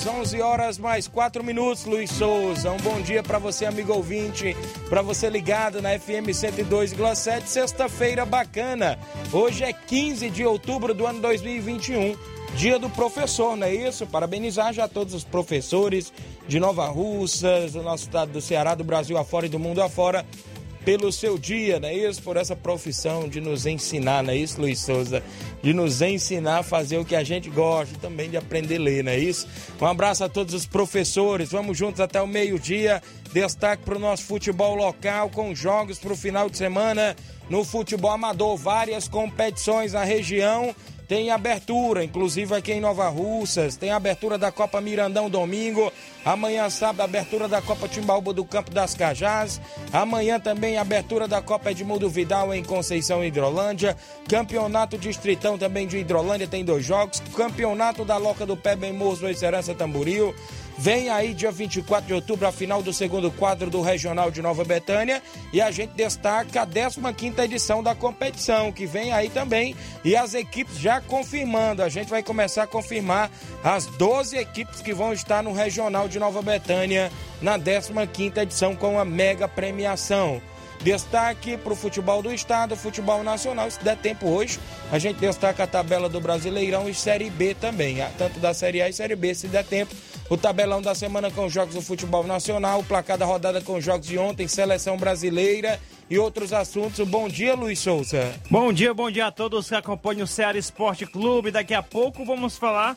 11 horas, 11 horas mais 4 minutos, Luiz Souza. Um bom dia para você, amigo ouvinte, para você ligado na FM 102,7, sexta-feira bacana. Hoje é 15 de outubro do ano 2021, dia do professor, não é isso? Parabenizar já todos os professores de Nova Russas, do nosso estado do Ceará, do Brasil afora e do mundo afora pelo seu dia, não é isso? Por essa profissão de nos ensinar, não é isso, Luiz Souza? De nos ensinar a fazer o que a gente gosta, também de aprender a ler, não é isso? Um abraço a todos os professores, vamos juntos até o meio-dia. Destaque para o nosso futebol local, com jogos para o final de semana no futebol amador, várias competições na região tem abertura, inclusive aqui em Nova Russas, tem abertura da Copa Mirandão domingo, amanhã sábado abertura da Copa Timbaúba do Campo das Cajás, amanhã também abertura da Copa Edmundo Vidal em Conceição Hidrolândia, campeonato distritão também de Hidrolândia tem dois jogos, campeonato da Loca do Pé Bem Moço, Serança Tamboril, Vem aí dia 24 de outubro a final do segundo quadro do Regional de Nova Betânia e a gente destaca a 15ª edição da competição que vem aí também e as equipes já confirmando. A gente vai começar a confirmar as 12 equipes que vão estar no Regional de Nova Betânia na 15ª edição com a mega premiação. Destaque para o futebol do estado, futebol nacional. Se der tempo hoje, a gente destaca a tabela do Brasileirão e Série B também, tanto da Série A e Série B, se der tempo. O tabelão da semana com os jogos do futebol nacional, o placar da rodada com os jogos de ontem, seleção brasileira e outros assuntos. Bom dia, Luiz Souza. Bom dia, bom dia a todos que acompanham o Ceará Esporte Clube. Daqui a pouco vamos falar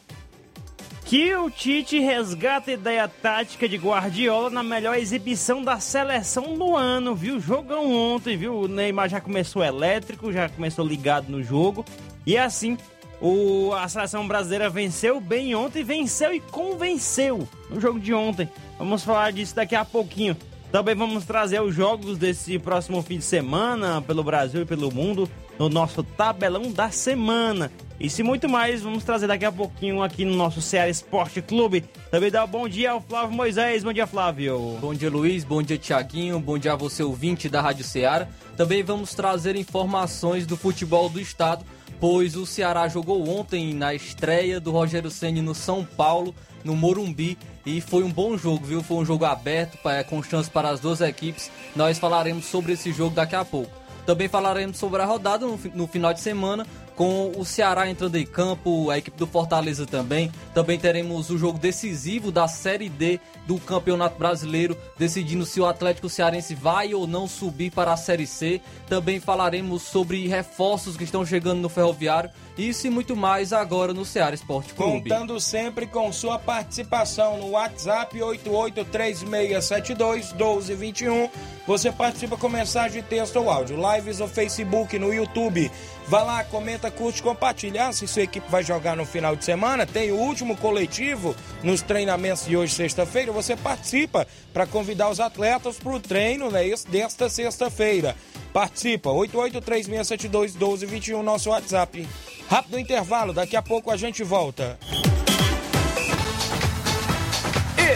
que o Tite resgata a ideia tática de Guardiola na melhor exibição da seleção do ano, viu? Jogão ontem, viu? O Neymar já começou elétrico, já começou ligado no jogo. E assim, o, a seleção brasileira venceu bem ontem, venceu e convenceu no jogo de ontem. Vamos falar disso daqui a pouquinho. Também vamos trazer os jogos desse próximo fim de semana pelo Brasil e pelo mundo no nosso tabelão da semana. E se muito mais, vamos trazer daqui a pouquinho aqui no nosso Ceará Esporte Clube. Também dá um bom dia ao Flávio Moisés. Bom dia, Flávio. Bom dia, Luiz. Bom dia, Tiaguinho. Bom dia a você, ouvinte da Rádio Ceará. Também vamos trazer informações do futebol do estado, pois o Ceará jogou ontem na estreia do Rogério Ceni no São Paulo, no Morumbi, e foi um bom jogo, viu? Foi um jogo aberto, com chance para as duas equipes. Nós falaremos sobre esse jogo daqui a pouco. Também falaremos sobre a rodada no, no final de semana, com o Ceará entrando em campo, a equipe do Fortaleza também. Também teremos o jogo decisivo da Série D do Campeonato Brasileiro, decidindo se o Atlético Cearense vai ou não subir para a Série C. Também falaremos sobre reforços que estão chegando no Ferroviário. Isso e muito mais agora no Ceará Esporte Clube. Contando sempre com sua participação no WhatsApp 8836721221. Você participa com mensagem, texto ou áudio. Lives no Facebook, no YouTube. Vá lá, comenta, curte, compartilha. Ah, se sua equipe vai jogar no final de semana, tem o último coletivo nos treinamentos de hoje, sexta-feira. Você participa para convidar os atletas para o treino né, desta sexta-feira. Participa, 8836721221, nosso WhatsApp. Rápido intervalo, daqui a pouco a gente volta.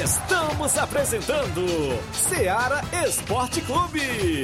Estamos apresentando Seara Esporte Clube.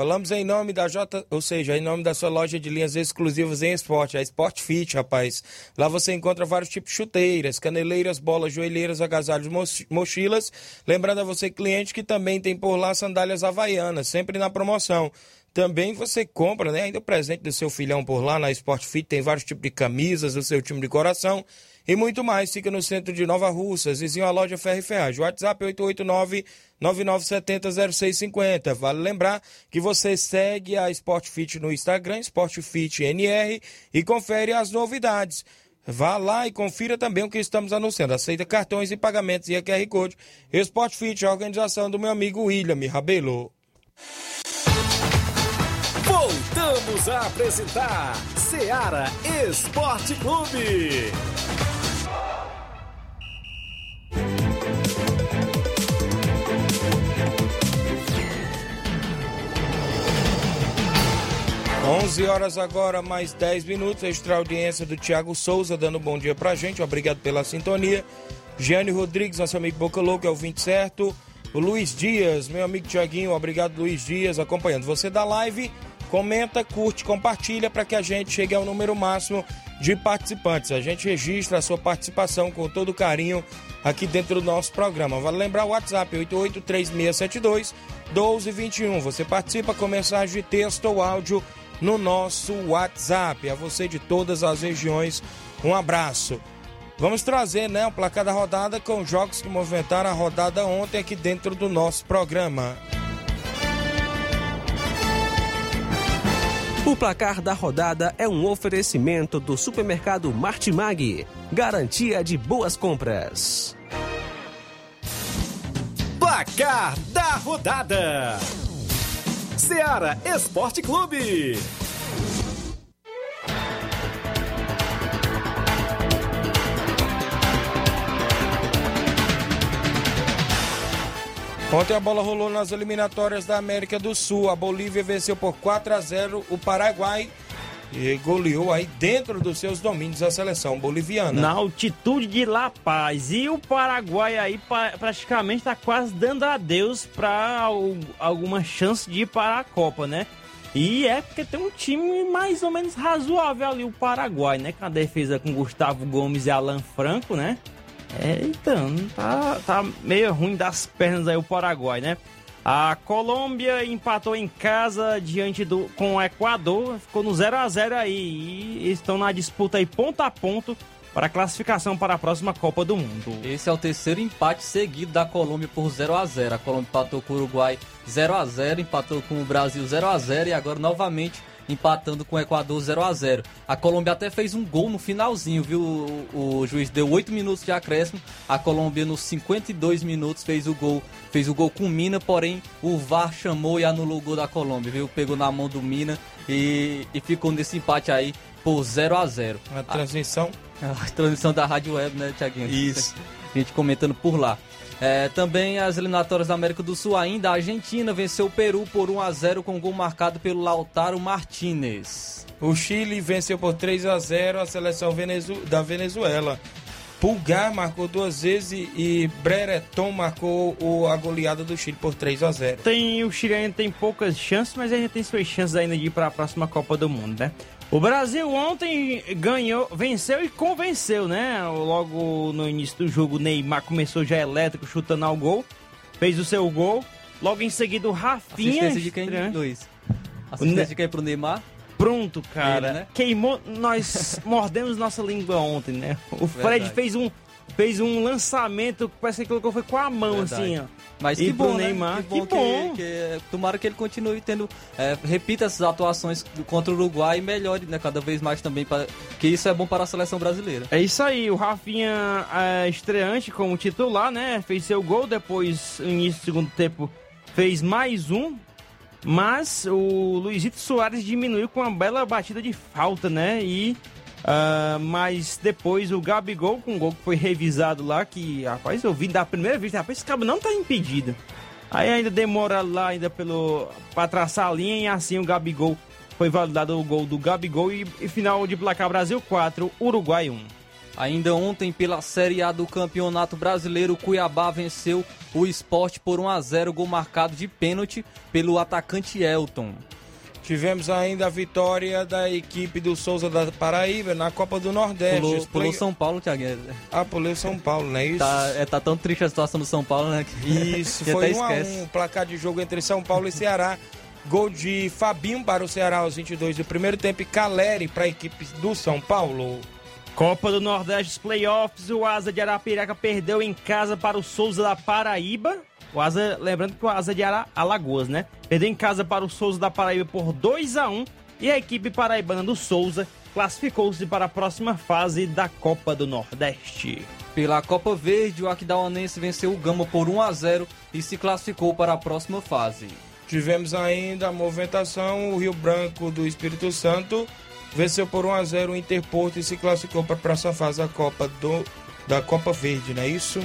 Falamos em nome da J, ou seja, em nome da sua loja de linhas exclusivas em esporte, a Sport Fit, rapaz. Lá você encontra vários tipos de chuteiras, caneleiras, bolas, joelheiras, agasalhos, mochilas. Lembrando a você, cliente, que também tem por lá sandálias havaianas, sempre na promoção. Também você compra, né? Ainda o presente do seu filhão por lá na Sport Fit, tem vários tipos de camisas do seu time de coração e muito mais. Fica no centro de Nova Russas, vizinho à loja Ferro Ferragem. WhatsApp 889-9970-0650. Vale lembrar que você segue a Sport Fit no Instagram, Sport Fit NR, e confere as novidades. Vá lá e confira também o que estamos anunciando. Aceita cartões e pagamentos e a QR Code. Sport Fit, a organização do meu amigo William Rabelo. Voltamos a apresentar Seara Esporte Clube. 11 horas agora, mais 10 minutos. Extra audiência do Tiago Souza, dando um bom dia pra gente. Obrigado pela sintonia. Giane Rodrigues, nosso amigo Boca Louco, é o 20 certo. O Luiz Dias, meu amigo Tiaguinho, obrigado Luiz Dias, acompanhando você da live. Comenta, curte, compartilha para que a gente chegue ao número máximo de participantes. A gente registra a sua participação com todo carinho aqui dentro do nosso programa. Vale lembrar o WhatsApp 883672 1221. Você participa com mensagem de texto ou áudio no nosso WhatsApp. A você de todas as regiões, um abraço. Vamos trazer né, o placar da rodada com jogos que movimentaram a rodada ontem aqui dentro do nosso programa. O placar da rodada é um oferecimento do supermercado Martimag. Garantia de boas compras. Placar da rodada: Seara Esporte Clube. Ontem a bola rolou nas eliminatórias da América do Sul. A Bolívia venceu por 4 a 0 o Paraguai e goleou aí dentro dos seus domínios a seleção boliviana. Na altitude de La Paz. E o Paraguai aí praticamente está quase dando adeus para alguma chance de ir para a Copa, né? E é porque tem um time mais ou menos razoável ali, o Paraguai, né? Com a defesa com Gustavo Gomes e Alan Franco, né? É, então, tá, tá meio ruim das pernas aí o Paraguai, né? A Colômbia empatou em casa diante do com o Equador, ficou no 0 a 0 aí e estão na disputa aí ponto a ponto para a classificação para a próxima Copa do Mundo. Esse é o terceiro empate seguido da Colômbia por 0 a 0. A Colômbia empatou com o Uruguai 0 a 0, empatou com o Brasil 0 a 0 e agora novamente empatando com o Equador 0 a 0 A Colômbia até fez um gol no finalzinho, viu? O, o, juiz deu 8 minutos de acréscimo. A Colômbia nos 52 minutos fez o gol, fez o gol com Mina, porém o VAR chamou e anulou o gol da Colômbia, viu? Pegou na mão do Mina e, e ficou nesse empate aí por 0 a 0 A transmissão? A, a transmissão da Rádio Web, né, Tiaguinho? Isso. A gente comentando por lá. É, também as eliminatórias da América do Sul ainda, a Argentina venceu o Peru por 1 a 0 com gol marcado pelo Lautaro Martinez. O Chile venceu por 3 a 0 a seleção Venezu da Venezuela. Pulgar marcou duas vezes e Brereton marcou o, a goleada do Chile por 3 a 0 tem, O Chile ainda tem poucas chances, mas ainda tem suas chances ainda de ir para a próxima Copa do Mundo, né? O Brasil ontem ganhou, venceu e convenceu, né? Logo no início do jogo, o Neymar começou já elétrico, chutando ao gol, fez o seu gol. Logo em seguida, o Rafinha. Assistência de quem, estreante- Luiz? Ne- Assistência de quem pro Neymar? Pronto, cara. Ele, né? Queimou. Nós mordemos nossa língua ontem, né? O Fred Verdade. fez um, fez um lançamento que parece que colocou foi com a mão, Verdade. assim, ó. Mas E que bom, né? Neymar, Que bom. que bom. que- tomara que ele continue tendo. é, repita essas atuações contra o Uruguai e melhore né, cada vez mais também. Pra, que isso é bom para a seleção brasileira. É isso aí, o Rafinha é, estreante como titular, né? Fez seu gol, depois, no início do segundo tempo, fez mais um. Mas o Luizito Soares diminuiu com uma bela batida de falta, né? E. ah, mas depois o Gabigol, com um gol que foi revisado lá, que, rapaz, eu vi da primeira vista, rapaz, esse cabo não tá impedido. Aí ainda demora lá ainda pelo. pra traçar a linha e assim o Gabigol foi validado o gol do Gabigol e, e final de placar Brasil 4, Uruguai 1. Ainda ontem, pela Série A do Campeonato Brasileiro, Cuiabá venceu o esporte por 1 a 0 gol marcado de pênalti pelo atacante Elton. Tivemos ainda a vitória da equipe do Souza da Paraíba na Copa do Nordeste. Pulou, pulou São Paulo, Thiago. Ah, pulou São Paulo, não é isso? Tá, é, tá tão triste a situação do São Paulo, né? que- Isso, que foi até um a um, placar de jogo entre São Paulo e Ceará. Gol de Fabinho para o Ceará aos 22 do primeiro tempo e Caleri para a equipe do São Paulo. Copa do Nordeste, playoffs, o Asa de Arapiraca perdeu em casa para o Souza da Paraíba. O Asa, lembrando que o Asa de Ara, Alagoas, né? Perdeu em casa para o Souza da Paraíba por 2 a 1 e a equipe paraibana do Souza classificou-se para a próxima fase da Copa do Nordeste. Pela Copa Verde, o Aquidauanense venceu o Gama por 1 a 0 e se classificou para a próxima fase. Tivemos ainda a movimentação, o Rio Branco do Espírito Santo venceu por 1 a 0 o Interporto e se classificou para a próxima fase da Copa do da Copa Verde, não é isso?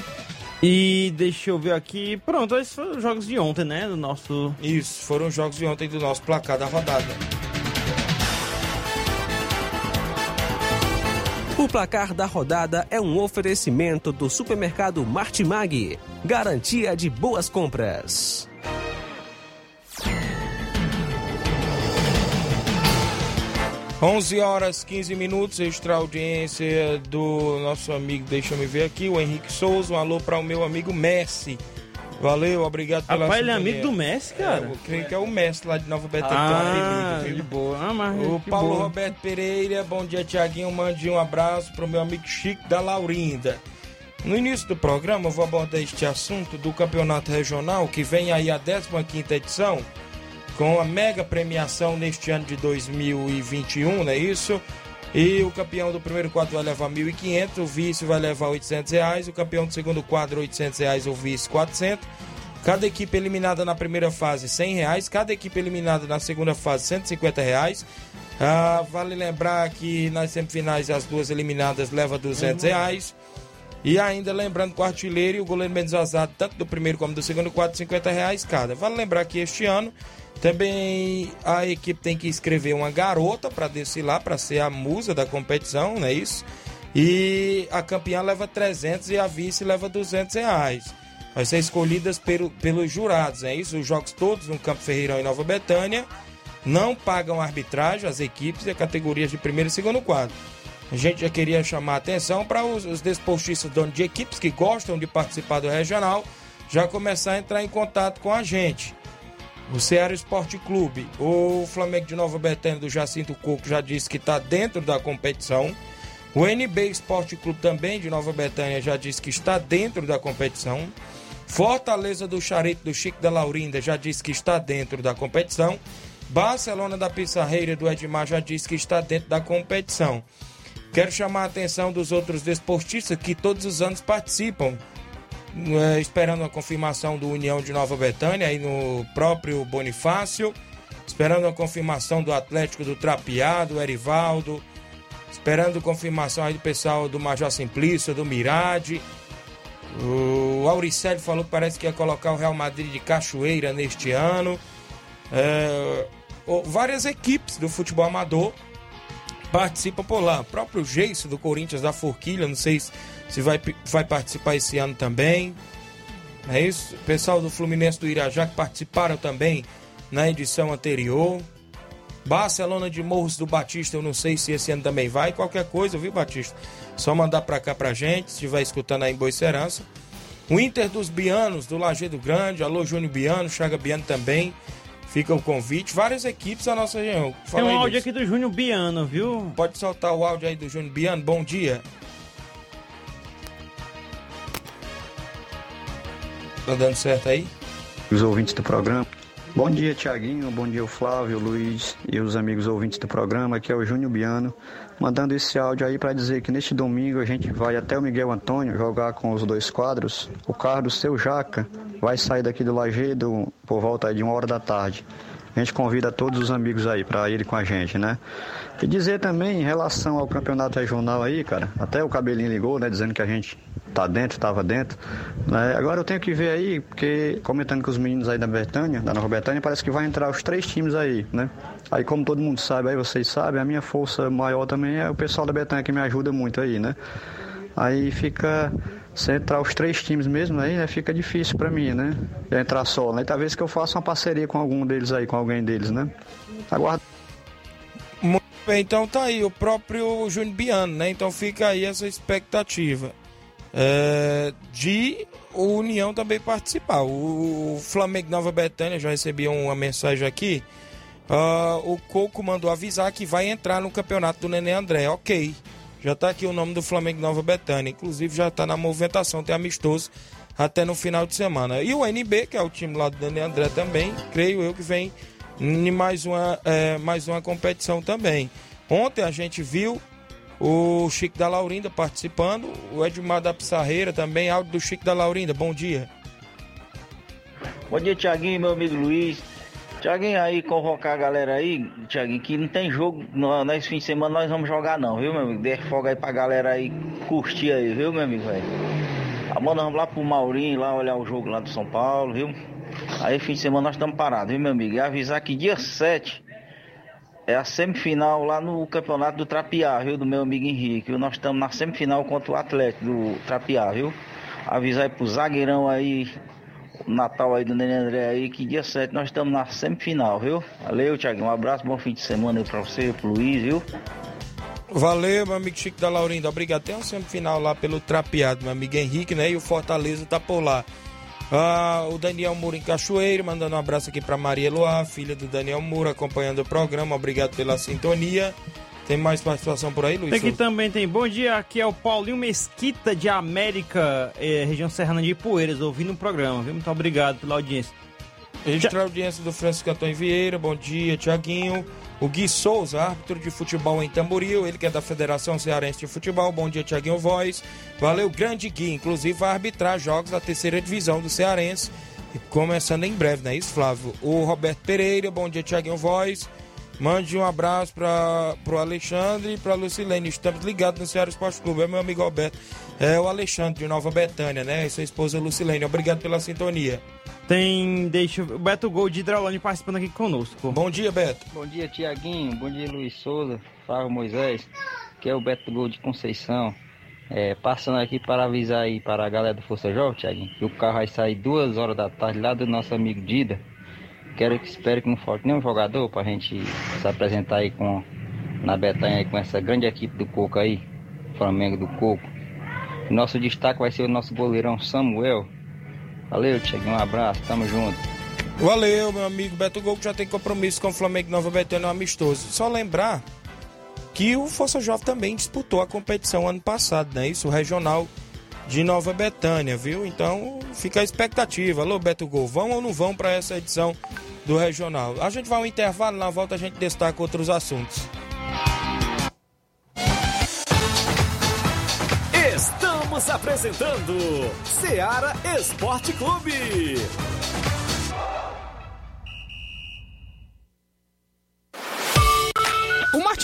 E deixa eu ver aqui. Pronto, esses foram os jogos de ontem, né? Do nosso. Isso, foram os jogos de ontem do nosso placar da rodada. O placar da rodada é um oferecimento do supermercado Martimag. Garantia de boas compras. Onze horas 15 minutos, extra audiência do nosso amigo, deixa eu me ver aqui, o Henrique Souza. Um alô para o meu amigo Messi. Valeu, obrigado pela Rapaz, ele é amigo do Messi, É, cara. eu creio que é o Messi lá de Nova Betânia. Ah, é de boa. Ah, mas O Paulo boa. Roberto Pereira, bom dia, Tiaguinho. Mande um abraço pro meu amigo Chico da Laurinda. No início do programa, eu vou abordar este assunto do campeonato regional, que vem aí a 15 edição, com a mega premiação neste ano de 2021, não é isso? E o campeão do primeiro quadro vai levar 1.500, o vice vai levar 800 reais, o campeão do segundo quadro 800 reais, o vice 400. Cada equipe eliminada na primeira fase 100 reais, cada equipe eliminada na segunda fase 150 reais. Ah, vale lembrar que nas semifinais as duas eliminadas levam 200 reais. E ainda lembrando que o artilheiro e o goleiro menos vazado, tanto do primeiro como do segundo quadro, 50 reais cada. Vale lembrar que este ano também a equipe tem que escrever uma garota para desfilar, para ser a musa da competição, não é isso? E a campeã leva 300 e a vice leva 200 reais. Vai ser escolhidas pelo, pelos jurados, é isso? Os jogos todos no Campo Ferreirão em Nova Betânia não pagam arbitragem, as equipes e as categorias de primeiro e segundo quadro. A gente já queria chamar a atenção para os, os desportistas donos de equipes que gostam de participar do regional já começar a entrar em contato com a gente. O Ceará Esporte Clube, o Flamengo de Nova Betânia do Jacinto Coco já disse que está dentro da competição. O NB Esporte Clube também de Nova Betânia já disse que está dentro da competição. Fortaleza do Charito do Chico da Laurinda já disse que está dentro da competição. Barcelona da Pissarreira do Edmar já disse que está dentro da competição. Quero chamar a atenção dos outros desportistas que todos os anos participam, eh, esperando a confirmação do União de Nova Betânia, aí no próprio Bonifácio, esperando a confirmação do Atlético do Trapiá, do Erivaldo, esperando confirmação aí do pessoal do Major Simplício, do Mirade. O Auricélio falou que parece que ia colocar o Real Madrid de Cachoeira neste ano. É, várias equipes do futebol amador participam por lá. O próprio Geiso do Corinthians da Forquilha, não sei se- se vai, vai participar esse ano também. É isso? O pessoal do Fluminense do Irajá que participaram também na edição anterior. Barcelona de Morros do Batista, eu não sei se esse ano também vai. Qualquer coisa, viu, Batista? Só mandar pra cá pra gente, se estiver escutando aí em Boicerança. O Inter dos Bianos, do Lajeado Grande, alô Júnior Biano, Chaga Biano também. Fica o convite. Várias equipes da nossa região. Tem Fala um aí, áudio aqui do Júnior Biano, viu? Pode soltar o áudio aí do Júnior Biano. Bom dia. Tá dando certo aí? os ouvintes do programa. Bom dia, Tiaguinho. Bom dia, Flávio, Luiz e os amigos ouvintes do programa. Aqui é o Júnior Biano, mandando esse áudio aí para dizer que neste domingo a gente vai até o Miguel Antônio jogar com os dois quadros. O carro do seu Jaca vai sair daqui do Lagedo por volta de uma hora da tarde. A gente convida todos os amigos aí para irem com a gente, né? E dizer também em relação ao campeonato regional aí, cara, até o cabelinho ligou, né, dizendo que a gente tá dentro, tava dentro. né? Agora eu tenho que ver aí, porque comentando com os meninos aí da Betânia, da Nova Betânia, parece que vai entrar os três times aí, né? Aí como todo mundo sabe, aí vocês sabem, a minha força maior também é o pessoal da Betânia que me ajuda muito aí, né? Aí fica se entrar os três times mesmo aí, né, fica difícil pra mim, né? Entrar só, né? Talvez que eu faça uma parceria com algum deles aí, com alguém deles, né? Aguardo. Muito bem, então tá aí o próprio Júnior Biano, né? Então fica aí essa expectativa é, de o União também participar. O, Flamengo Nova Betânia já recebi uma mensagem aqui. ah, o Coco mandou avisar que vai entrar no campeonato do Nenê André. Ok. Já tá aqui o nome do Flamengo Nova Betânia. Inclusive já tá na movimentação, tem amistoso até no final de semana. E o NB, que é o time lá do Nenê André também, creio eu que vem em mais uma, é, mais uma competição também. Ontem a gente viu o Chico da Laurinda participando, o Edmar da Pissarreira também, áudio do Chico da Laurinda. Bom dia. Bom dia, Tiaguinho, meu amigo Luiz. Tiaguinho, aí convocar a galera aí, Tiaguinho, que não tem jogo nesse fim de semana, nós vamos jogar não, viu, meu amigo? Deixa folga aí pra galera aí curtir aí, viu, meu amigo, velho? Amanhã nós vamos lá pro Maurinho, lá olhar o jogo lá do São Paulo, viu? Aí fim de semana nós estamos parados, viu, meu amigo? E avisar que dia 7 é a semifinal lá no campeonato do Trapiá, viu? Do meu amigo Henrique. viu? Nós estamos na semifinal contra o Atlético do Trapiá, viu? Avisar aí pro zagueirão aí, Natal aí do Nenê André aí, que dia 7 nós estamos na semifinal, viu? Valeu, Thiago. Um abraço, bom fim de semana aí pra você, pro Luiz, viu? Valeu, meu amigo Chico da Laurinda. Obrigado. Tem uma semifinal lá pelo Trapeado, meu amigo Henrique, né? E o Fortaleza tá por lá. Ah, o Daniel Moura em Cachoeiro, mandando um abraço aqui pra Maria Luá, filha do Daniel Moura, acompanhando o programa. Obrigado pela sintonia. Tem mais participação por aí, Luiz? Aqui também tem. Bom dia, aqui é o Paulinho Mesquita de América, eh, região serrana de Ipueiras, ouvindo o programa, viu? Muito obrigado pela audiência. Registrar a audiência do Francisco Antônio Vieira, bom dia, Tiaguinho. O Gui Souza, árbitro de futebol em Tamboril, ele que é da Federação Cearense de Futebol. Bom dia, Tiaguinho Voz. Valeu, grande Gui. Inclusive vai arbitrar jogos da terceira divisão do Cearense, começando em breve, não é isso, Flávio? O Roberto Pereira, bom dia, Tiaguinho Voz. Mande um abraço para o Alexandre e para Lucilene. Estamos ligados no Ceará Esporte Clube. É meu amigo Roberto. É o Alexandre de Nova Betânia, né? E sua esposa Lucilene. Obrigado pela sintonia. Tem, deixa o Beto Gol de Hidralândia participando aqui conosco. Bom dia, Beto. Bom dia, Tiaguinho. Bom dia, Luiz Souza. Flávio Moisés. Que é o Beto Gol de Conceição. É, passando aqui para avisar aí para a galera do Força Jovem, Tiaguinho, que o carro vai sair duas horas da tarde lá do nosso amigo Dida. Quero que espere que não falte nenhum jogador para a gente se apresentar aí com na Betanha aí com essa grande equipe do Coco aí, Flamengo do Coco. Nosso destaque vai ser o nosso goleirão Samuel. Valeu, Tiaguinho. Um abraço, tamo junto. Valeu, meu amigo Beto Gol, que já tem compromisso com o Flamengo Nova Betânia, um amistoso. Só lembrar que o Força Jovem também disputou a competição ano passado, né? Isso, o regional de Nova Betânia, viu? Então fica a expectativa. Alô, Beto Gol, vão ou não vão para essa edição do regional? A gente vai ao intervalo, na volta a gente destaca outros assuntos. Estamos apresentando Seara Esporte Clube.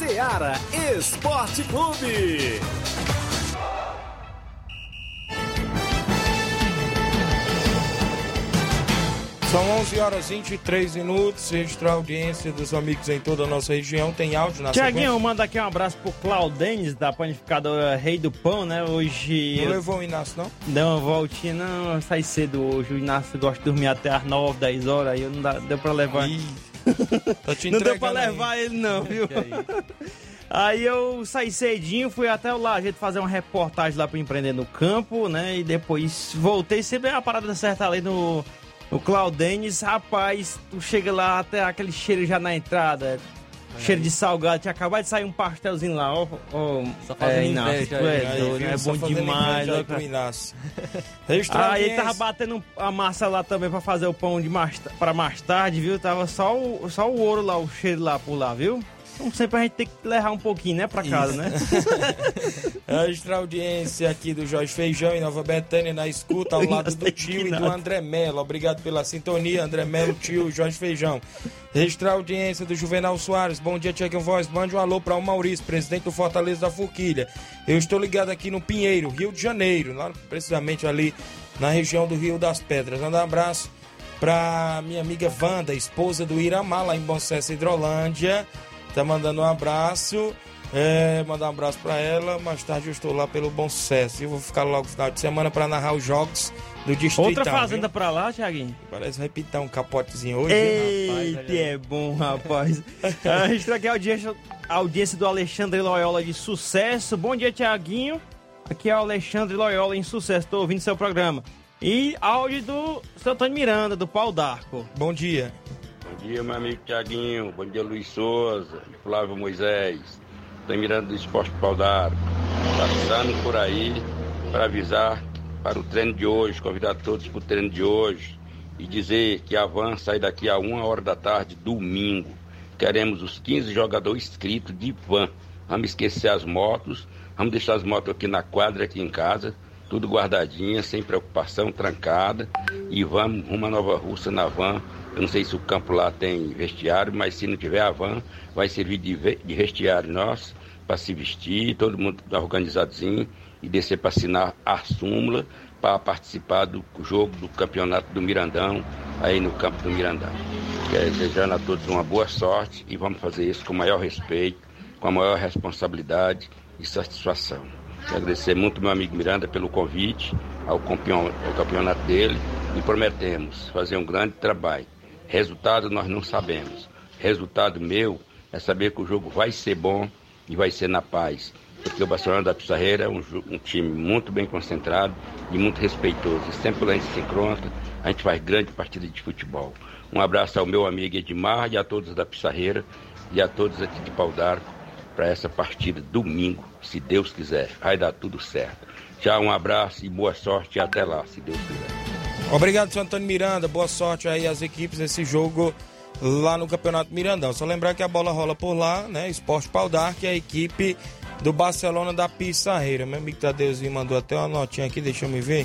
Seara Esporte Clube. São 11 horas e 23 minutos. Registrar a audiência dos amigos em toda a nossa região. Tem áudio na Tiaguinho, manda aqui um abraço pro Claudenes, da panificadora Rei do Pão, né? Hoje. Não eu- levou o Inácio, não? Deu uma voltinha, não, sai cedo hoje. O Inácio gosta de dormir até as 9, 10 horas, aí não dá, deu pra levar. Te não deu pra entregando aí. levar ele, não, viu? Aí eu saí cedinho, fui até lá, a gente fazer uma reportagem lá pro Empreender no Campo, né? E depois voltei, sempre é uma parada certa ali no, no Claudenes. Rapaz, tu chega lá, até aquele cheiro já na entrada. Cheiro de salgado, tinha acabado de sair um pastelzinho lá, ó. ó Só fazendo Inácio, inveja tu é aí, doido, viu? é Só bom demais, aí ó, pro cara. Inácio. Registrar a Ah, ele tava batendo a massa lá também pra fazer o pão de mais, pra mais tarde, viu? Tava só o, só o ouro lá, o cheiro lá por lá, viu? Então sempre a gente tem que levar um pouquinho, né, pra casa, né? Registrar a audiência aqui do Jorge Feijão em Nova Betânia, na escuta, ao lado do tio e do André Melo. Obrigado pela sintonia, André Melo, tio Jorge Feijão. Registrar audiência do Juvenal Soares. Bom dia, Tiaguinho Voz. Mande um alô para o Maurício, presidente do Fortaleza da Forquilha. Eu estou ligado aqui no Pinheiro, Rio de Janeiro, lá precisamente ali na região do Rio das Pedras. Manda um abraço para minha amiga Wanda, esposa do Iramar, lá em Bom Sucesso, Hidrolândia. Tá mandando um abraço. É, mandar um abraço para ela. Mais tarde eu estou lá pelo Bom Sucesso. E eu vou ficar logo no final de semana para narrar os jogos do Distrito. Outra fazenda pra lá, Thiaguinho? Parece vai pintar um capotezinho hoje. Eita, é bom, rapaz. a gente tá aqui a audiência, a audiência do Alexandre Loyola de sucesso. Bom dia, Tiaguinho. Aqui é o Alexandre Loyola em sucesso. Tô ouvindo seu programa. E áudio do seu Antônio Miranda, do Pau d'Arco. Bom dia. Dia, meu amigo Tiaguinho. Bom dia, Luiz Souza, Flávio Moisés. Estou mirando do Esporte Pau d'Arco. Passando por aí para avisar para o treino de hoje, convidar todos para o treino de hoje e dizer que a van sai daqui a uma hora da tarde, domingo. Queremos os 15 jogadores inscritos de van. Vamos esquecer as motos, vamos deixar as motos aqui na quadra, aqui em casa, tudo guardadinha, sem preocupação, trancada. E vamos rumo Nova Russa na van. Eu não sei se o campo lá tem vestiário, mas se não tiver a van, vai servir de, de vestiário nosso para se vestir, todo mundo organizadozinho e descer para assinar a súmula para participar do jogo do campeonato do Mirandão, aí no campo do Mirandão. Quero desejando a todos uma boa sorte e vamos fazer isso com o maior respeito, com a maior responsabilidade e satisfação. Quero agradecer muito meu amigo Miranda pelo convite ao campeonato dele e prometemos fazer um grande trabalho. Resultado nós não sabemos. Resultado meu é saber que o jogo vai ser bom e vai ser na paz. Porque o Barcelona da Pissarreira é um, um time muito bem concentrado e muito respeitoso. E sempre quando a gente se encontra, a gente faz grande partida de futebol. Um abraço ao meu amigo Edmar e a todos da Pissarreira e a todos aqui de Pau d'Arco para essa partida domingo, se Deus quiser. Vai dar tudo certo. Tchau, um abraço e boa sorte e até lá, se Deus quiser. Obrigado, seu Antônio Miranda. Boa sorte aí às equipes nesse jogo lá no Campeonato Mirandão. Só lembrar que a bola rola por lá, né? Esporte Pau d'Arco e a equipe do Barcelona da Pissarreira. Meu amigo Tadeuzinho mandou até uma notinha aqui, deixa eu me ver.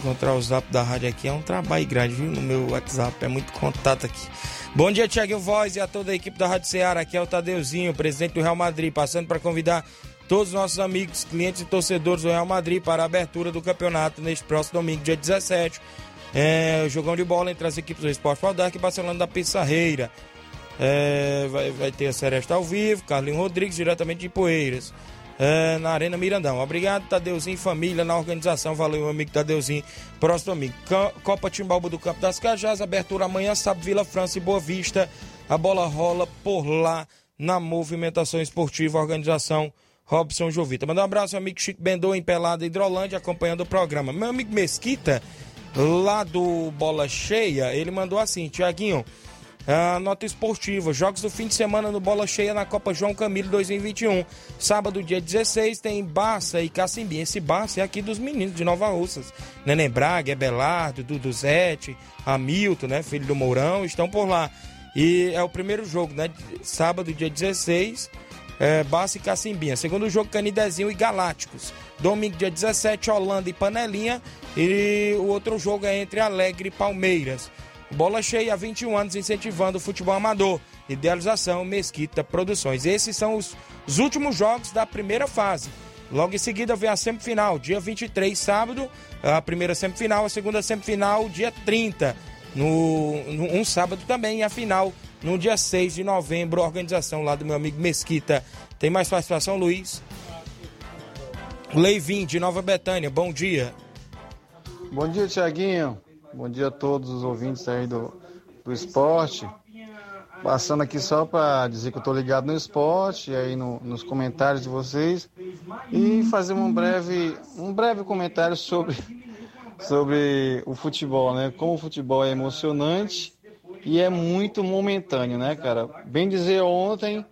Encontrar o zap da rádio aqui é um trabalho grande, viu? No meu WhatsApp, é muito contato aqui. Bom dia, Tiaguinho Voz e a toda a equipe da Rádio Ceará. Aqui é o Tadeuzinho, presidente do Real Madrid, passando para convidar todos os nossos amigos, clientes e torcedores do Real Madrid para a abertura do campeonato neste próximo domingo, dia 17. É, jogão de bola entre as equipes do Esporte Valdark e Barcelona da Pissarreira. É, vai, vai ter a Seresta ao vivo, Carlinhos Rodrigues, diretamente de Poeiras. é, na Arena Mirandão. Obrigado, Tadeuzinho, família, na organização. Valeu, meu amigo Tadeuzinho. Próximo domingo. Co- Copa Timbalba do Campo das Cajás, abertura amanhã, sábado, Vila França e Boa Vista. A bola rola por lá na movimentação esportiva, organização Robson Jovita. Mandar um abraço ao amigo Chico Bendô em Pelada Hidrolândia, acompanhando o programa. Meu amigo Mesquita, lá do Bola Cheia, ele mandou assim, Tiaguinho, A nota esportiva, jogos do fim de semana no Bola Cheia na Copa João Camilo 2021. Sábado, dia 16, tem Barça e Cacimbinha. Esse Barça é aqui dos meninos de Nova Russas. Neném Braga, Ebelardo, Dudu Zete, Hamilton, né, filho do Mourão, estão por lá. E é o primeiro jogo, né? Sábado, dia 16, é, e Cacimbinha. Segundo jogo, Canidezinho e Galácticos. Domingo, dia 17, Holanda e Panelinha. E o outro jogo é entre Alegre e Palmeiras. Bola cheia há 21 anos incentivando o futebol amador. Idealização Mesquita Produções. Esses são os, os últimos jogos da primeira fase. Logo em seguida vem a semifinal, dia 23, sábado, a primeira semifinal, a segunda semifinal, dia 30. No, no um sábado também, e a final no dia 6 de novembro, organização lá do meu amigo Mesquita. Tem mais participação, Luiz? Leivin, de Nova Betânia, bom dia. Bom dia, Tiaguinho. Bom dia a todos os ouvintes aí do, do esporte. Passando aqui só para dizer que eu estou ligado no esporte, aí no, nos comentários de vocês, e fazer um breve, um breve comentário sobre, sobre o futebol, né? Como o futebol é emocionante e é muito momentâneo, né, cara? Bem dizer, ontem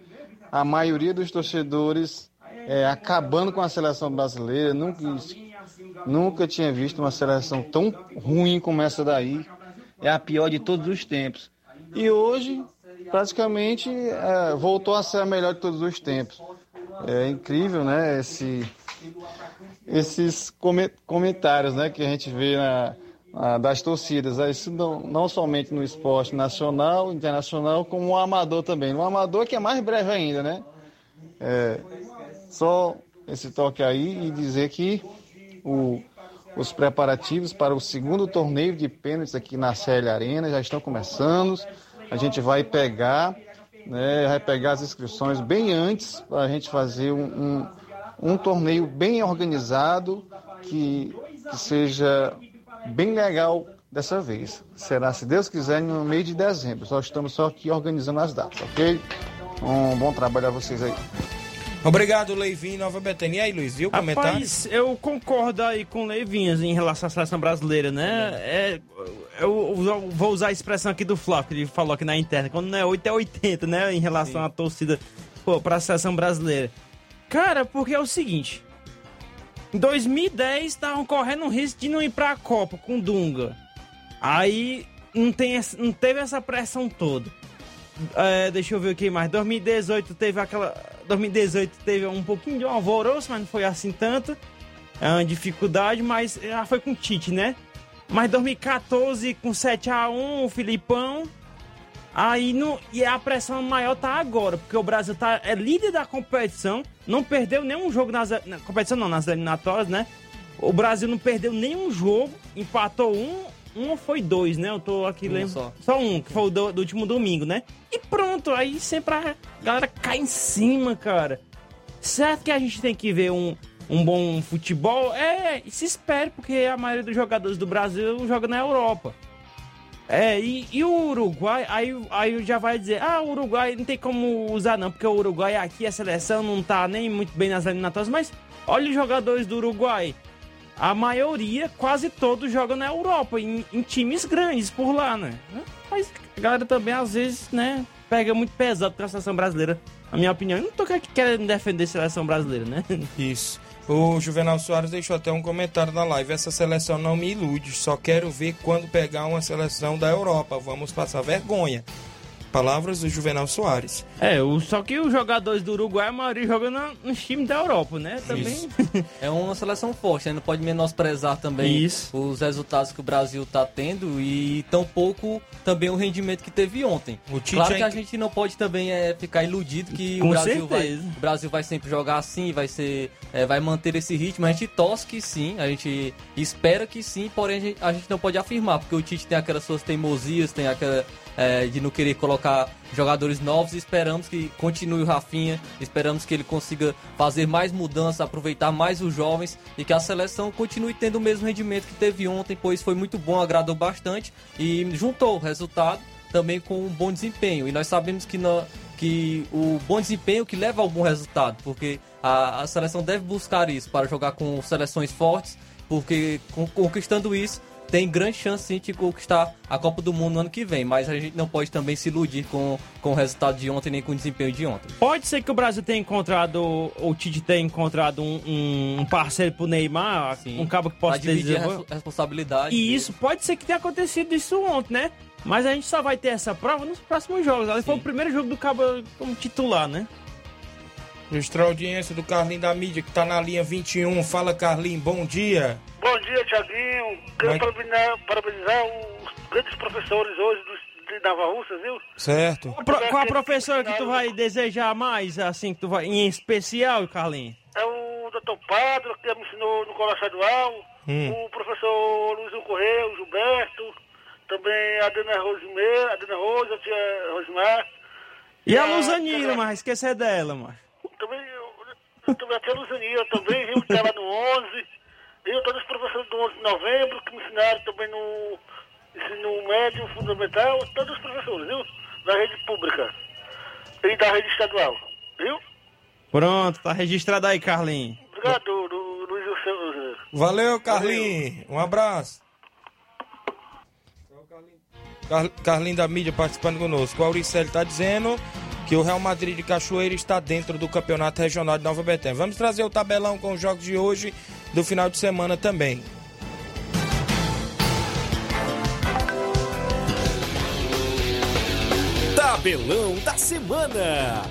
a maioria dos torcedores é, acabando com a seleção brasileira, nunca Nunca tinha visto uma seleção tão ruim como essa daí. É a pior de todos os tempos. E hoje, praticamente, é, voltou a ser a melhor de todos os tempos. É incrível, né? Esse, esses comentários né, que a gente vê na, na, das torcidas. Isso não, não somente no esporte nacional, internacional, como o amador também. No amador que é mais breve ainda, né? É, só esse toque aí e dizer que o, os preparativos para o segundo torneio de pênaltis aqui na CL Arena já estão começando. A gente vai pegar, né, vai pegar as inscrições bem antes para a gente fazer um, um, um, torneio bem organizado que, que seja bem legal dessa vez. Será, se Deus quiser, no mês de dezembro. Só estamos só aqui organizando as datas, ok? Um bom trabalho a vocês aí. Obrigado, Leivinho, Nova Betânia. E aí, Luiz, viu o comentário? Rapaz, eu concordo aí com o Leivinho em relação à seleção brasileira, né? É, eu vou usar a expressão aqui do Flávio, que ele falou aqui na interna, quando não é 8 é 80, né? Em relação Sim. à torcida pô, pra seleção brasileira. Cara, porque é o seguinte. Em 2010 estavam correndo o risco de não ir pra Copa com Dunga. Aí não, tem, não teve essa pressão toda. É, deixa eu ver o que mais. 2018 teve aquela. 2018 teve um pouquinho de um alvoroço, mas não foi assim tanto. É uma dificuldade, mas já foi com o Tite, né? Mas 2014 com 7 a 1 o Filipão. Aí no, e a pressão maior tá agora, porque o Brasil tá, é líder da competição, não perdeu nenhum jogo nas na competição, não, nas eliminatórias, né? O Brasil não perdeu nenhum jogo, empatou um um foi dois, né? Eu tô aqui um lendo. Só. só um, que foi o do, do, último domingo, né? E pronto, aí sempre a galera cai em cima, cara. Certo que a gente tem que ver um, um bom futebol? É, se espere, porque a maioria dos jogadores do Brasil joga na Europa. É, e, e, o Uruguai, aí, aí já vai dizer, ah, o Uruguai não tem como usar não, porque o Uruguai aqui, a seleção não tá nem muito bem nas eliminatórias, mas olha os jogadores do Uruguai a maioria, quase todos jogam na Europa, em, em, times grandes por lá, né? Mas a galera também, às vezes, né, pega muito pesado com a seleção brasileira. Na minha opinião, eu não tô querendo defender a seleção brasileira, né? Isso. O Juvenal Soares deixou até um comentário na live. Essa seleção não me ilude, só quero ver quando pegar uma seleção da Europa. Vamos passar vergonha. Palavras do Juvenal Soares. É, o, só que os jogadores do Uruguai, a maioria joga no, nos times da Europa, né? Também. é uma seleção forte, né? Não pode menosprezar também Isso. os resultados que o Brasil tá tendo e tampouco também o rendimento que teve ontem. claro que a gente não pode também é, ficar iludido que o Brasil, vai, o Brasil vai sempre jogar assim, vai ser. É, vai manter esse ritmo. A gente torce que sim, a gente espera que sim, porém a gente, a gente não pode afirmar, porque o Tite tem aquelas suas teimosias, tem aquela é, de não querer colocar jogadores novos. Esperamos que continue o Rafinha, esperamos que ele consiga fazer mais mudanças, aproveitar mais os jovens e que a seleção continue tendo o mesmo rendimento que teve ontem, pois foi muito bom, agradou bastante e juntou o resultado também com um bom desempenho. E nós sabemos que, no, que o bom desempenho que leva ao bom resultado, porque a, a seleção deve buscar isso para jogar com seleções fortes, porque conquistando isso tem grande chance sim de conquistar a Copa do Mundo no ano que vem, mas a gente não pode também se iludir com, com o resultado de ontem nem com o desempenho de ontem. Pode ser que o Brasil tenha encontrado, o Tite tenha encontrado um, um parceiro pro Neymar, Sim. um cabo que possa dividir a responsabilidade. E isso pode ser que tenha acontecido isso ontem, né? Mas a gente só vai ter essa prova nos próximos jogos. Ali foi o primeiro jogo do Cabo como titular, né? Registrar a audiência do Carlinho da mídia, que tá na linha 21. Fala, Carlinho, bom dia. Bom dia, Tiaguinho. Quero Vai- parabenizar, parabenizar os grandes professores hoje do, de Nova Russa, viu? Certo. Qual, pro- qual a professora que tu vai desejar mais, assim, que tu vai, em especial, Carlinhos? É o doutor Padre, que me ensinou no colégio estadual, Hum. o professor Luiz Correia, o Gilberto, também a Dona Rosimar, a Dona Rosa, a tia Rosimar. E a Luzanira, mas esquecer dela, mas. Também, eu, também a tia Luzania também, viu? Que tá lá no 11. Eu, todos os professores do 11 de novembro, que me ensinaram também no ensino médio, fundamental, todos os professores, viu? Da rede pública e da rede estadual, viu? Pronto, tá registrado aí, Carlinhos. Obrigado, do, do, Luiz e o seu- Valeu, Carlinho. Um abraço. Car Carlinho da mídia participando conosco. O Auricelli está dizendo que o Real Madrid de Cachoeira está dentro do Campeonato Regional de Nova Betânia. Vamos trazer o tabelão com os jogos de hoje, do final de semana também. Tabelão da semana.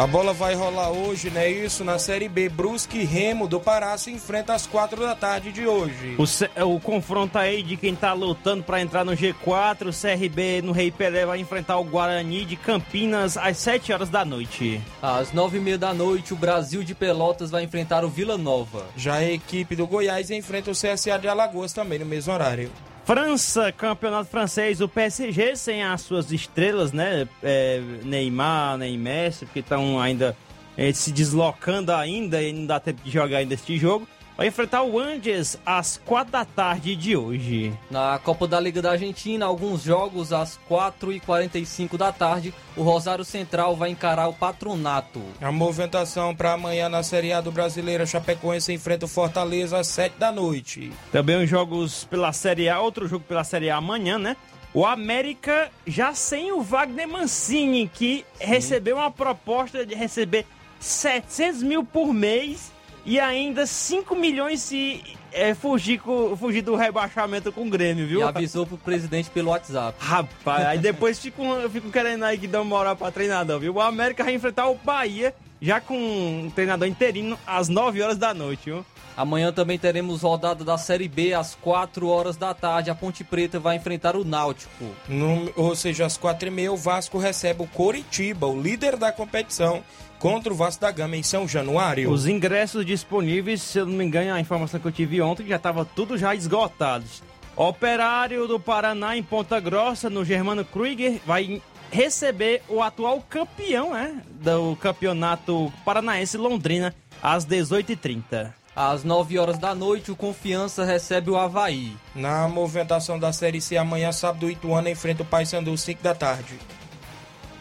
A bola vai rolar hoje, né? Isso na Série B. Brusque e Remo do Pará se enfrenta às quatro da tarde de hoje. O, C- o confronto aí de quem tá lutando pra entrar no G4, o CRB no Rei Pelé vai enfrentar o Guarani de Campinas às 7 horas da noite. Às nove e meia da noite, o Brasil de Pelotas vai enfrentar o Vila Nova. Já a equipe do Goiás enfrenta o CSA de Alagoas também no mesmo horário. França, campeonato francês, o PSG sem as suas estrelas, né? É, Neymar, nem Messi, porque estão ainda eh, se deslocando ainda e não dá tempo de jogar ainda este jogo. Vai enfrentar o Angers às 4 da tarde de hoje. Na Copa da Liga da Argentina, alguns jogos às 4h45 da tarde, o Rosário Central vai encarar o Patronato. A movimentação para amanhã na Série A do Brasileiro, a Chapecoense enfrenta o Fortaleza às 7 da noite. Também os jogos pela Série A, outro jogo pela Série A amanhã, né? O América já sem o Wagner Mancini, que recebeu uma proposta de receber 700 mil por mês e ainda 5 milhões se é, fugir, com- fugir do rebaixamento com o Grêmio, viu? E avisou pro presidente pelo WhatsApp. Rapaz, aí depois fico, eu fico querendo aí que dá uma moral pra treinador, viu? O América vai enfrentar o Bahia, já com um treinador interino, às 9 horas da noite, viu? Amanhã também teremos rodada da Série B às 4 horas da tarde. A Ponte Preta vai enfrentar o Náutico. No- ou seja, às 4h30 o Vasco recebe o Coritiba, o líder da competição, contra o Vasco da Gama em São Januário. Os ingressos disponíveis, se eu não me engano, a informação que eu tive ontem, já estava tudo já esgotados. Operário do Paraná em Ponta Grossa, no Germano Krieger, vai receber o atual campeão né, do campeonato paranaense Londrina às 18h30. Às 9 horas da noite, o Confiança recebe o Havaí. Na movimentação da Série C, amanhã, sábado, o Ituano enfrenta o Paysandu, 5 da tarde.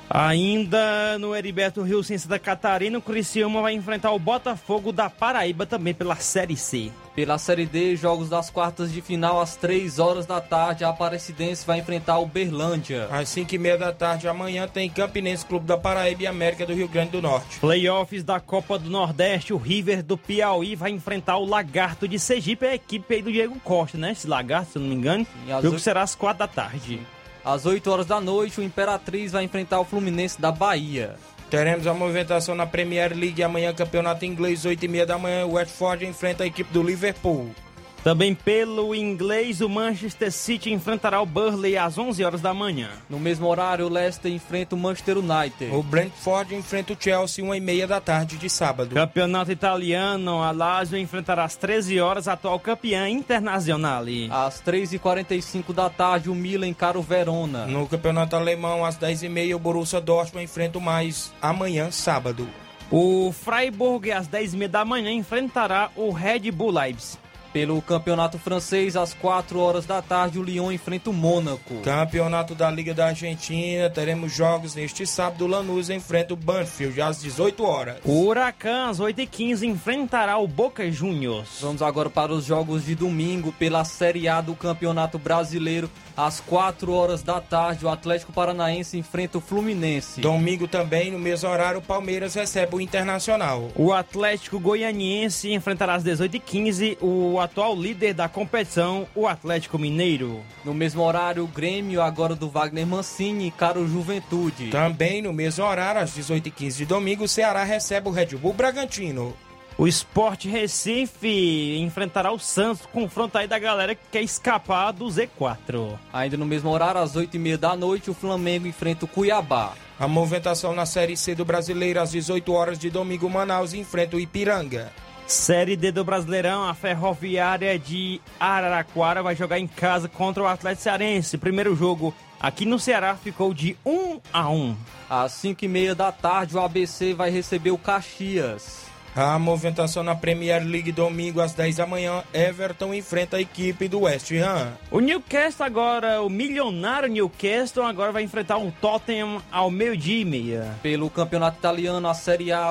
Ainda no Heriberto Rio, em Santa Catarina, o Criciúma vai enfrentar o Botafogo da Paraíba também pela Série C. Pela Série D, jogos das quartas de final às 3 horas da tarde, a Aparecidense vai enfrentar o Berlândia. Às 5h30 da tarde, amanhã, tem Campinense Clube da Paraíba e América do Rio Grande do Norte. Playoffs da Copa do Nordeste, o River do Piauí vai enfrentar o Lagarto de Sergipe, a equipe aí do Diego Costa, né? Esse Lagarto, se eu não me engano. E O jogo será às quatro da tarde. Às 8 horas da noite, o Imperatriz vai enfrentar o Fluminense da Bahia. Teremos a movimentação na Premier League amanhã, campeonato inglês, 8h30 da manhã. O Watford enfrenta a equipe do Liverpool. Também pelo inglês, o Manchester City enfrentará o Burley às 11 horas da manhã. No mesmo horário, o Leicester enfrenta o Manchester United. O Brentford enfrenta o Chelsea, 1h30 da tarde de sábado. Campeonato italiano, a Lazio enfrentará às 13 horas a atual campeã internacional. Às 3h45 da tarde, o Milan encara o Verona. No campeonato alemão, às 10h30, o Borussia Dortmund enfrenta o mais amanhã, sábado. O Freiburg, às 10h30 da manhã, enfrentará o Red Bull Leipzig. Pelo campeonato francês, às 4 horas da tarde, o Lyon enfrenta o Mônaco. Campeonato da Liga da Argentina, teremos jogos neste sábado. O Lanús enfrenta o Banfield às 18 horas. O Huracan, às 8h15, enfrentará o Boca Juniors. Vamos agora para os jogos de domingo pela Série A do Campeonato Brasileiro. Às 4 horas da tarde, o Atlético Paranaense enfrenta o Fluminense. Domingo também, no mesmo horário, o Palmeiras recebe o Internacional. O Atlético Goianiense enfrentará às 18h15 o atual líder da competição, o Atlético Mineiro. No mesmo horário, o Grêmio, agora do Wagner Mancini, encara o Juventude. Também no mesmo horário, às 18h15 de domingo, o Ceará recebe o Red Bull Bragantino. O Sport Recife enfrentará o Santos, confronto aí da galera que quer escapar do Z4. Ainda no mesmo horário, às 8h30 da noite, o Flamengo enfrenta o Cuiabá. A movimentação na Série C do Brasileiro, às 18 horas de domingo, Manaus enfrenta o Ipiranga. Série D do Brasileirão, a Ferroviária de Araraquara vai jogar em casa contra o Atlético Cearense. Primeiro jogo aqui no Ceará ficou de 1 a 1. Às 5h30 da tarde, o ABC vai receber o Caxias. A movimentação na Premier League domingo às 10 da manhã, Everton enfrenta a equipe do West Ham. O Newcastle agora, o milionário Newcastle agora vai enfrentar um Tottenham ao meio-dia e meia. Pelo campeonato italiano, a Série A,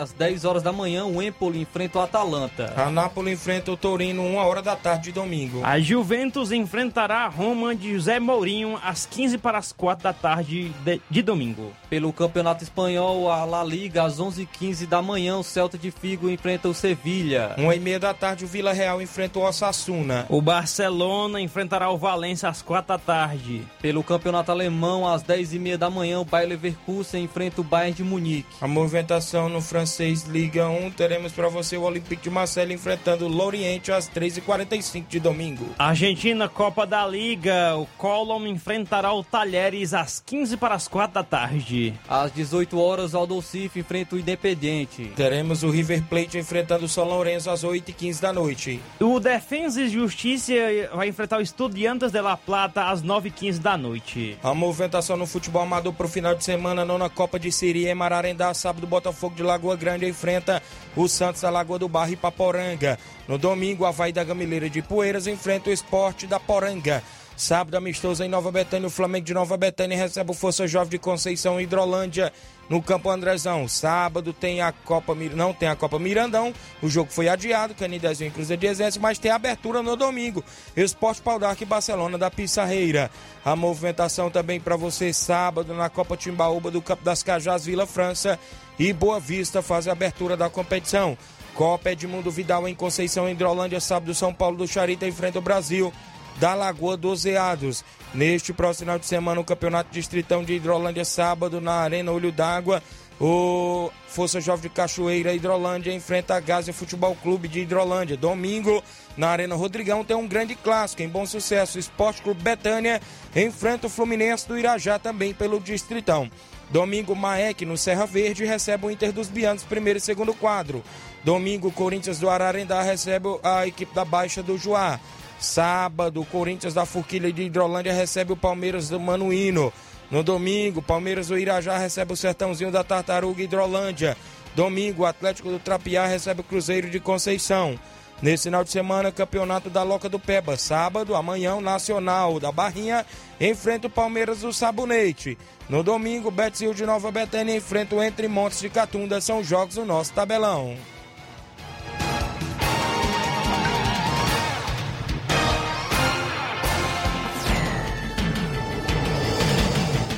às 10 horas da manhã, o Empoli enfrenta o Atalanta. A Napoli enfrenta o Torino 1 hora da tarde de domingo. A Juventus enfrentará a Roma de José Mourinho às 15 para as 4 da tarde de, de domingo. Pelo campeonato espanhol, a La Liga, às 11h15 da manhã, o Celta de Figo enfrenta o Sevilha. Uma e meia da tarde, o Vila Real enfrenta o Osasuna. O Barcelona enfrentará o Valência às quatro da tarde. Pelo campeonato alemão, às 10 e meia da manhã, o Bayer Leverkusen enfrenta o Bayern de Munique. A movimentação no francês Liga 1, teremos para você o Olympique de Marseille enfrentando o Lorient às 3h45 de domingo. Argentina, Copa da Liga, o Colom enfrentará o Talheres às 15 para as 4 da tarde. Às 18 horas, o Aldocife enfrenta o Independiente. Teremos o River Plate enfrentando o São Lourenço às 8h15 da noite. O Defensa e Justiça vai enfrentar o Estudiantes de La Plata às 9h15 da noite. A movimentação no futebol amador para o final de semana, nona Copa de Siri em Mararendá, sábado Botafogo de Lagoa Grande enfrenta o Santos da Lagoa do Barro e Paporanga. No domingo, a Vai da Gamileira de Poeiras enfrenta o Esporte da Poranga. Sábado, amistoso em Nova Betânia, o Flamengo de Nova Betânia recebe o Força Jovem de Conceição Hidrolândia no Campo Andrezão. Sábado tem a Copa não tem a Copa Mirandão, o jogo foi adiado, Canidezinho e Cruzeiro de Exército, mas tem abertura no domingo. Esporte Pau e Barcelona da Pissarreira. A movimentação também para você sábado na Copa Timbaúba do Campo das Cajás, Vila França e Boa Vista faz a abertura da competição. Copa Edmundo Vidal em Conceição Hidrolândia, sábado São Paulo do Charita enfrenta o Brasil da Lagoa dos Eados. Neste próximo final de semana, o Campeonato Distritão de Hidrolândia, sábado, na Arena Olho d'Água. O Força Jovem de Cachoeira Hidrolândia enfrenta a Gásia Futebol Clube de Hidrolândia. Domingo, na Arena Rodrigão, tem um grande clássico em bom sucesso. O Esporte Clube Betânia enfrenta o Fluminense do Irajá também pelo Distritão. Domingo, Maek no Serra Verde recebe o Inter dos Bianos, primeiro e segundo quadro. Domingo, Corinthians do Ararendá recebe a equipe da Baixa do Juá. Sábado, o Corinthians da Forquilha de Hidrolândia recebe o Palmeiras do Manuíno. No domingo, Palmeiras do Irajá recebe o Sertãozinho da Tartaruga Hidrolândia. Domingo, o Atlético do Trapiá recebe o Cruzeiro de Conceição. Nesse final de semana, Campeonato da Loca do Peba. Sábado, amanhã, o Nacional da Barrinha enfrenta o Palmeiras do Sabonete. No domingo, Betzil de Nova Betânia enfrenta o Entre Montes de Catunda. São jogos do nosso tabelão.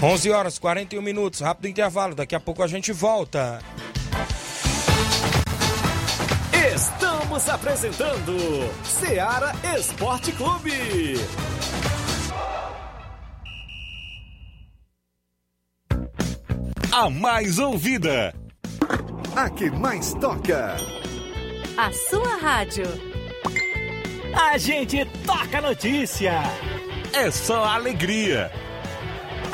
11 horas 41 minutos, rápido intervalo, daqui a pouco a gente volta. Estamos apresentando Seara Esporte Clube. A mais ouvida. A que mais toca. A sua rádio. A gente toca notícia. É só alegria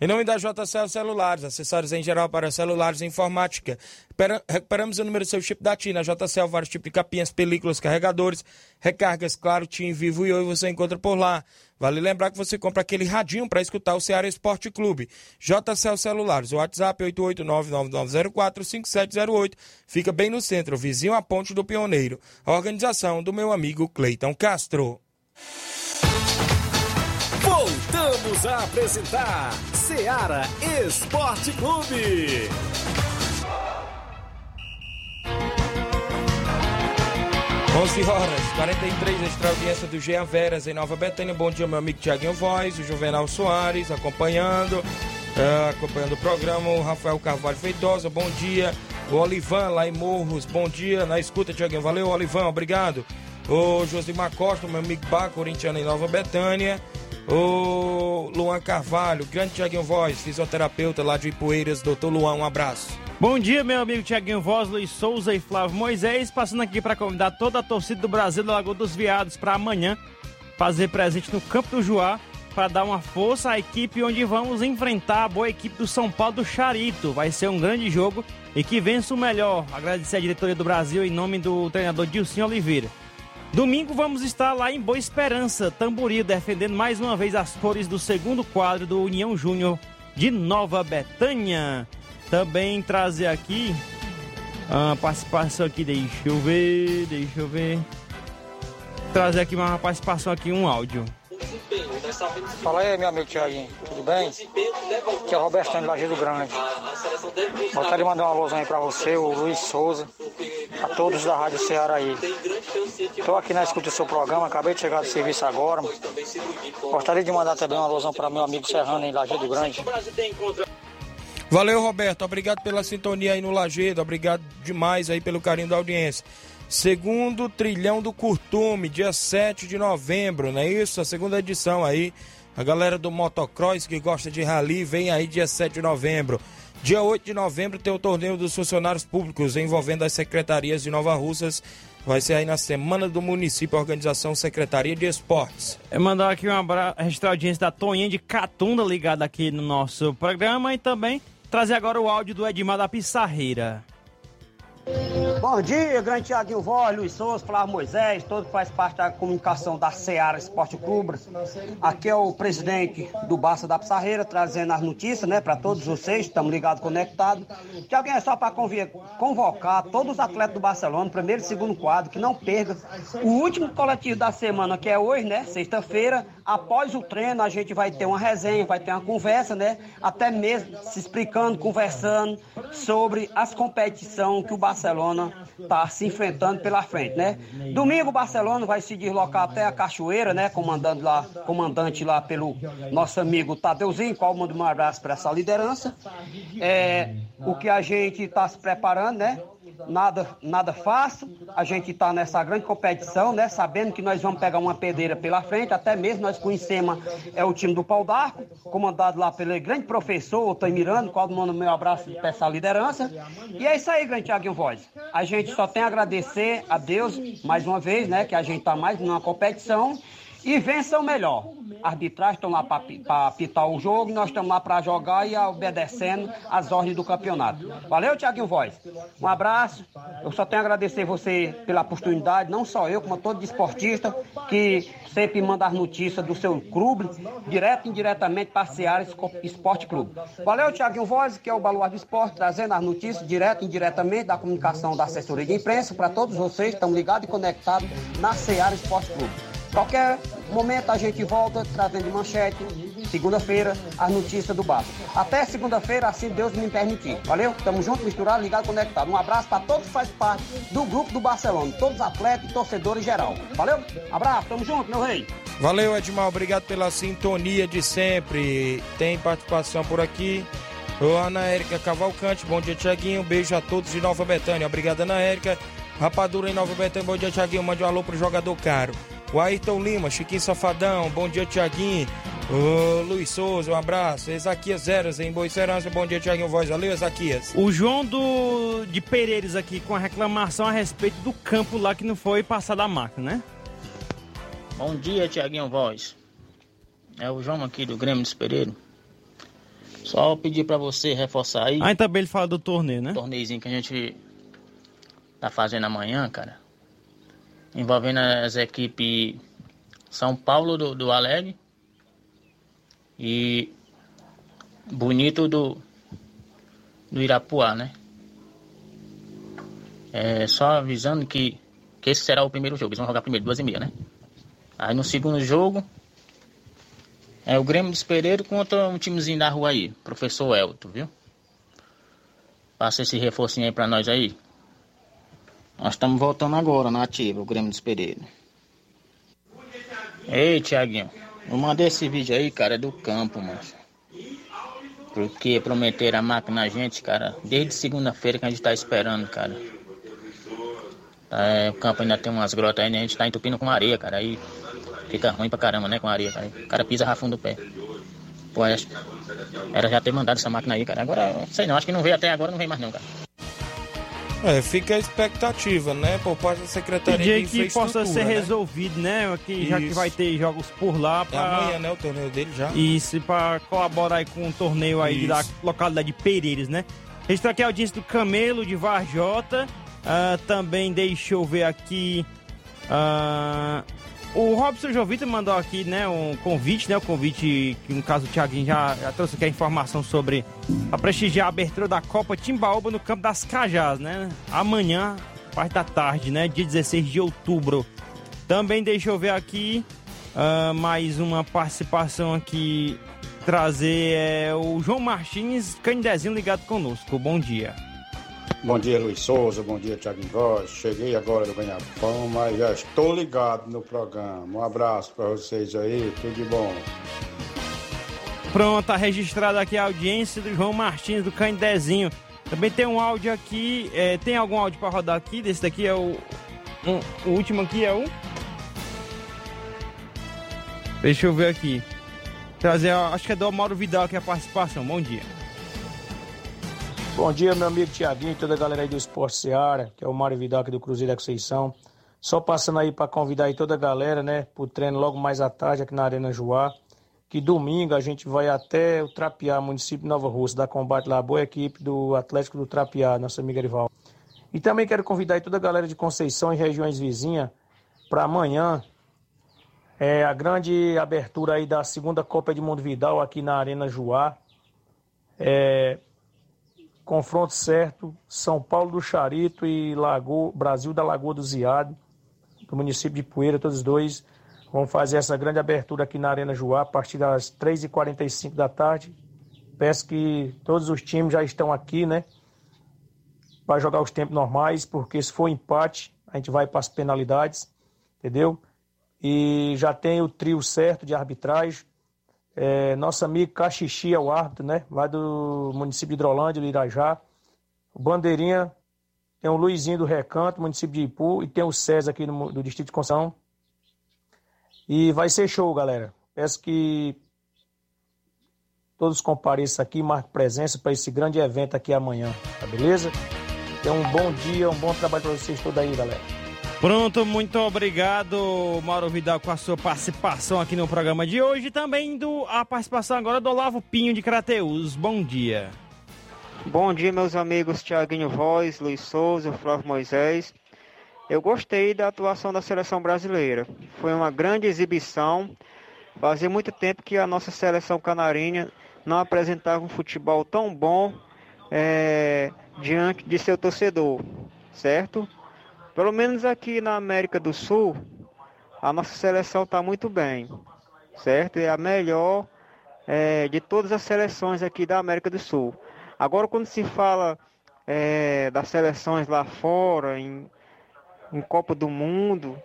Em nome da JCL Celulares, acessórios em geral para celulares e informática. Recupera- Recuperamos o número do seu chip da TIM. Na JCL, vários tipos de capinhas, películas, carregadores, recargas, claro, TIM, Vivo e Oi você encontra por lá. Vale lembrar que você compra aquele radinho para escutar o Ceará Esporte Clube. JCL Celulares, o WhatsApp 88999045708. Fica bem no centro, vizinho à Ponte do Pioneiro. A organização do meu amigo Cleiton Castro. Voltamos a apresentar Seara Esporte Clube. 11 horas, 43, extra audiência do Jean Veras em Nova Betânia. Bom dia, meu amigo Tiaguinho Voz, o Juvenal Soares acompanhando, eh, acompanhando o programa, o Rafael Carvalho Feitosa, bom dia. O Olivan lá em Morros, bom dia. Na escuta, Tiaguinho, valeu, Olivan, obrigado. O Josimar Costa, meu amigo Bá, corintiano em Nova Betânia. O Luan Carvalho, grande Tiaguinho Voz, fisioterapeuta lá de Ipueiras, doutor Luan, um abraço. Bom dia, meu amigo Tiaguinho Voz, Luiz Souza e Flávio Moisés, passando aqui para convidar toda a torcida do Brasil da Lagoa dos Viados para amanhã fazer presente no Campo do Juá para dar uma força à equipe onde vamos enfrentar a boa equipe do São Paulo do Charito. Vai ser um grande jogo e que vença o melhor. Agradecer a diretoria do Brasil em nome do treinador Dilcinho Oliveira. Domingo vamos estar lá em Boa Esperança, Tamboril, defendendo mais uma vez as cores do segundo quadro do União Júnior de Nova Betânia. Também trazer aqui a participação aqui, deixa eu ver, deixa eu ver. Trazer aqui uma participação aqui, um áudio. Fala aí, meu amigo Tiaguinho, tudo bem? Aqui é o Roberto de Lajeiro Grande. Gostaria de mandar uma alusão aí pra você, o Luiz Souza, a todos da Rádio Ceará aí. Estou aqui na escuta do seu programa, acabei de chegar do serviço agora. Gostaria de mandar também uma alusão para meu amigo Serrano em Lajeiro Grande. Valeu, Roberto. Obrigado pela sintonia aí no Lagedo. Obrigado demais aí pelo carinho da audiência. Segundo trilhão do Curtume, dia 7 de novembro, não é isso? A segunda edição aí. A galera do motocross que gosta de rally vem aí dia 7 de novembro. Dia 8 de novembro tem o torneio dos funcionários públicos envolvendo as secretarias de Nova Russas. Vai ser aí na semana do município, organização Secretaria de Esportes. É mandar aqui um abraço, registrar a audiência da Toninha de Catunda ligada aqui no nosso programa e também trazer agora o áudio do Edmar da Pissarreira. Bom dia, grande Tiaguinho Voz, Luiz Souza, Flávio Moisés, todo que faz parte da comunicação da Seara Esporte Clube. Aqui é o presidente do Barça da Pissarreira, trazendo as notícias, né, para todos vocês, estamos ligados, conectados. Tiaguinho, é só para convocar todos os atletas do Barcelona, primeiro e segundo quadro, que não percam o último coletivo da semana, que é hoje, né, sexta-feira. Após o treino, a gente vai ter uma resenha, vai ter uma conversa, né, até mesmo se explicando, conversando sobre as competições que o Barcelona está se enfrentando pela frente, né? Domingo o Barcelona vai se deslocar até a Cachoeira, né? Comandando lá, comandante lá pelo nosso amigo Tadeuzinho, qual manda um abraço para essa liderança. É, o que a gente está se preparando, né? Nada, nada fácil, a gente está nessa grande competição, né? Sabendo que nós vamos pegar uma pedreira pela frente, até mesmo nós conhecemos é o time do Pau d'Arco, comandado lá pelo grande professor Otto Miranda, qual manda meu abraço para essa liderança. E é isso aí, grande Thiaguinho Voz. A gente só tem a agradecer a Deus, mais uma vez, né? Que a gente está mais numa competição e vença o melhor. Arbitragem estão lá para apitar o jogo, nós estamos lá para jogar e obedecendo as ordens do campeonato. Valeu, Tiaguinho Voz. Um abraço. Eu só tenho a agradecer você pela oportunidade, não só eu, como todo desportista que sempre manda as notícias do seu clube, direto e indiretamente para Seara Esporte Clube. Valeu, Tiaguinho Voz, que é o Baluar do Esporte, trazendo as notícias direto e indiretamente da comunicação da assessoria de imprensa para todos vocês, estão ligados e conectados na Seara Esporte Clube. Qualquer momento a gente volta trazendo manchete, segunda-feira, as notícias do Barça. Até segunda-feira, assim Deus me permitir. Valeu? Tamo junto, misturado, ligado, conectado. Um abraço para todos que fazem parte do grupo do Barcelona, todos os atletas torcedores em geral. Valeu? Abraço, tamo junto, meu rei. Valeu, Edmar. Obrigado pela sintonia de sempre. Tem participação por aqui. Ô, Ana Érica Cavalcante, bom dia, Tiaguinho. Beijo a todos de Nova Betânia. Obrigado, Ana Érica. Rapadura em Nova Betânia, bom dia, Tiaguinho. Mande um alô pro jogador caro. O Ayrton Lima, Chiquinho Safadão, bom dia, Tiaguinho. Ô, Luiz Souza, um abraço. Ezaquias Zeras em Boa Serança, bom dia, Tiaguinho Voz. Valeu, Ezaquias. O João do de Pereiros aqui com a reclamação a respeito do campo lá que não foi passado a máquina, né? Bom dia, Tiaguinho Voz. É o João aqui do Grêmio dos Pereiros. Só pedir pra você reforçar aí. Aí também ele fala do torneio, né? torneizinho que a gente tá fazendo amanhã, cara. Envolvendo as equipes São Paulo do, do Alegre e Bonito do, do Irapuá, né? É, só avisando que, que esse será o primeiro jogo. Eles vão jogar primeiro, duas e meia, né? Aí no segundo jogo é o Grêmio dos Pereiro contra um timezinho da rua aí, professor Elton, viu? Passa esse reforcinho aí pra nós aí. Nós estamos voltando agora na ativa, o Grêmio dos Pereira. Ei, Tiaguinho, eu mandei esse vídeo aí, cara, é do campo, mano. Porque prometeram a máquina na gente, cara, desde segunda-feira que a gente tá esperando, cara. É, o campo ainda tem umas grotas aí, né? A gente tá entupindo com areia, cara. Aí fica ruim pra caramba, né? Com areia, cara. O cara pisa rafando o pé. Pô, acho- era já ter mandado essa máquina aí, cara. Agora, sei não, acho que não veio até agora, não vem mais não, cara. É, fica a expectativa, né? Por parte da Secretaria de que possa ser né? resolvido, né? Que, já que vai ter jogos por lá. É Pra... amanhã, né? O torneio dele já. Isso, para colaborar aí com o torneio aí da Isso. localidade de Pereiras, né? Registrar aqui a audiência do Camelo de Varjota. Ah, também deixa eu ver aqui. ah, o Robson Jovita mandou aqui, né, um convite, né? O convite que no caso o Thiaguinho já, já trouxe aqui a informação sobre a prestigiar a abertura da Copa Timbaúba no Campo das Cajás, né? Amanhã, parte da tarde, né? Dia 16 de outubro. Também deixa eu ver aqui ah, mais uma participação aqui. Trazer é, o João Martins, Canidezinho ligado conosco. Bom dia. Bom dia, Luiz Souza. Bom dia, Thiago Góes. Cheguei agora do Ganhapão, mas já estou ligado no programa. Um abraço para vocês aí, tudo de bom. Pronto, tá registrada aqui a audiência do João Martins do Canidezinho. Também tem um áudio aqui. é, tem algum áudio para rodar aqui? Desse daqui é o. um- o último aqui é o. Deixa eu ver aqui. Trazer, acho que é do Mauro Vidal aqui a participação. Bom dia. Bom dia, meu amigo Tiaguinho e toda a galera aí do Esporte Seara, que é o Mário Vidal aqui do Cruzeiro da Conceição. Só passando aí para convidar aí toda a galera, né, pro treino logo mais à tarde aqui na Arena Joá. Que domingo a gente vai até o Trapiá, município de Nova Rússia, dar combate lá, boa equipe do Atlético do Trapiá, nossa amiga rival. E também quero convidar aí toda a galera de Conceição e regiões vizinhas para amanhã, é a grande abertura aí da segunda Copa de Mundo Vidal aqui na Arena Joá. É, confronto certo, São Paulo do Charito e Lagoa, Brasil da Lagoa do Ziado, do município de Poeira, todos os dois vão fazer essa grande abertura aqui na Arena Joá a partir das 3h45 da tarde. Peço que todos os times já estão aqui, né? Vai jogar os tempos normais, porque se for empate, a gente vai para as penalidades, entendeu? E já tem o trio certo de arbitragem. É, nosso amigo Caxixi é o árbitro, né? Lá do município de Hidrolândia, do Irajá. O Bandeirinha tem o Luizinho do Recanto, município de Ipu, e tem o César aqui no, do Distrito de Conceição. E vai ser show, galera. Peço que todos compareçam aqui, marquem presença para esse grande evento aqui amanhã, tá beleza? Então, um bom dia, um bom trabalho para vocês todos aí, galera. Pronto, muito obrigado, Mauro Vidal, com a sua participação aqui no programa de hoje. Também do, a participação agora do Olavo Pinho de Crateus. Bom dia. Bom dia, meus amigos Tiaguinho Voz, Luiz Souza, Flávio Moisés. Eu gostei da atuação da seleção brasileira. Foi uma grande exibição. Fazia muito tempo que a nossa seleção canarinha não apresentava um futebol tão bom é, diante de seu torcedor, certo? Pelo menos aqui na América do Sul, a nossa seleção está muito bem, certo? É a melhor é, de todas as seleções aqui da América do Sul. Agora, quando se fala é, das seleções lá fora, em, em Copa do Mundo,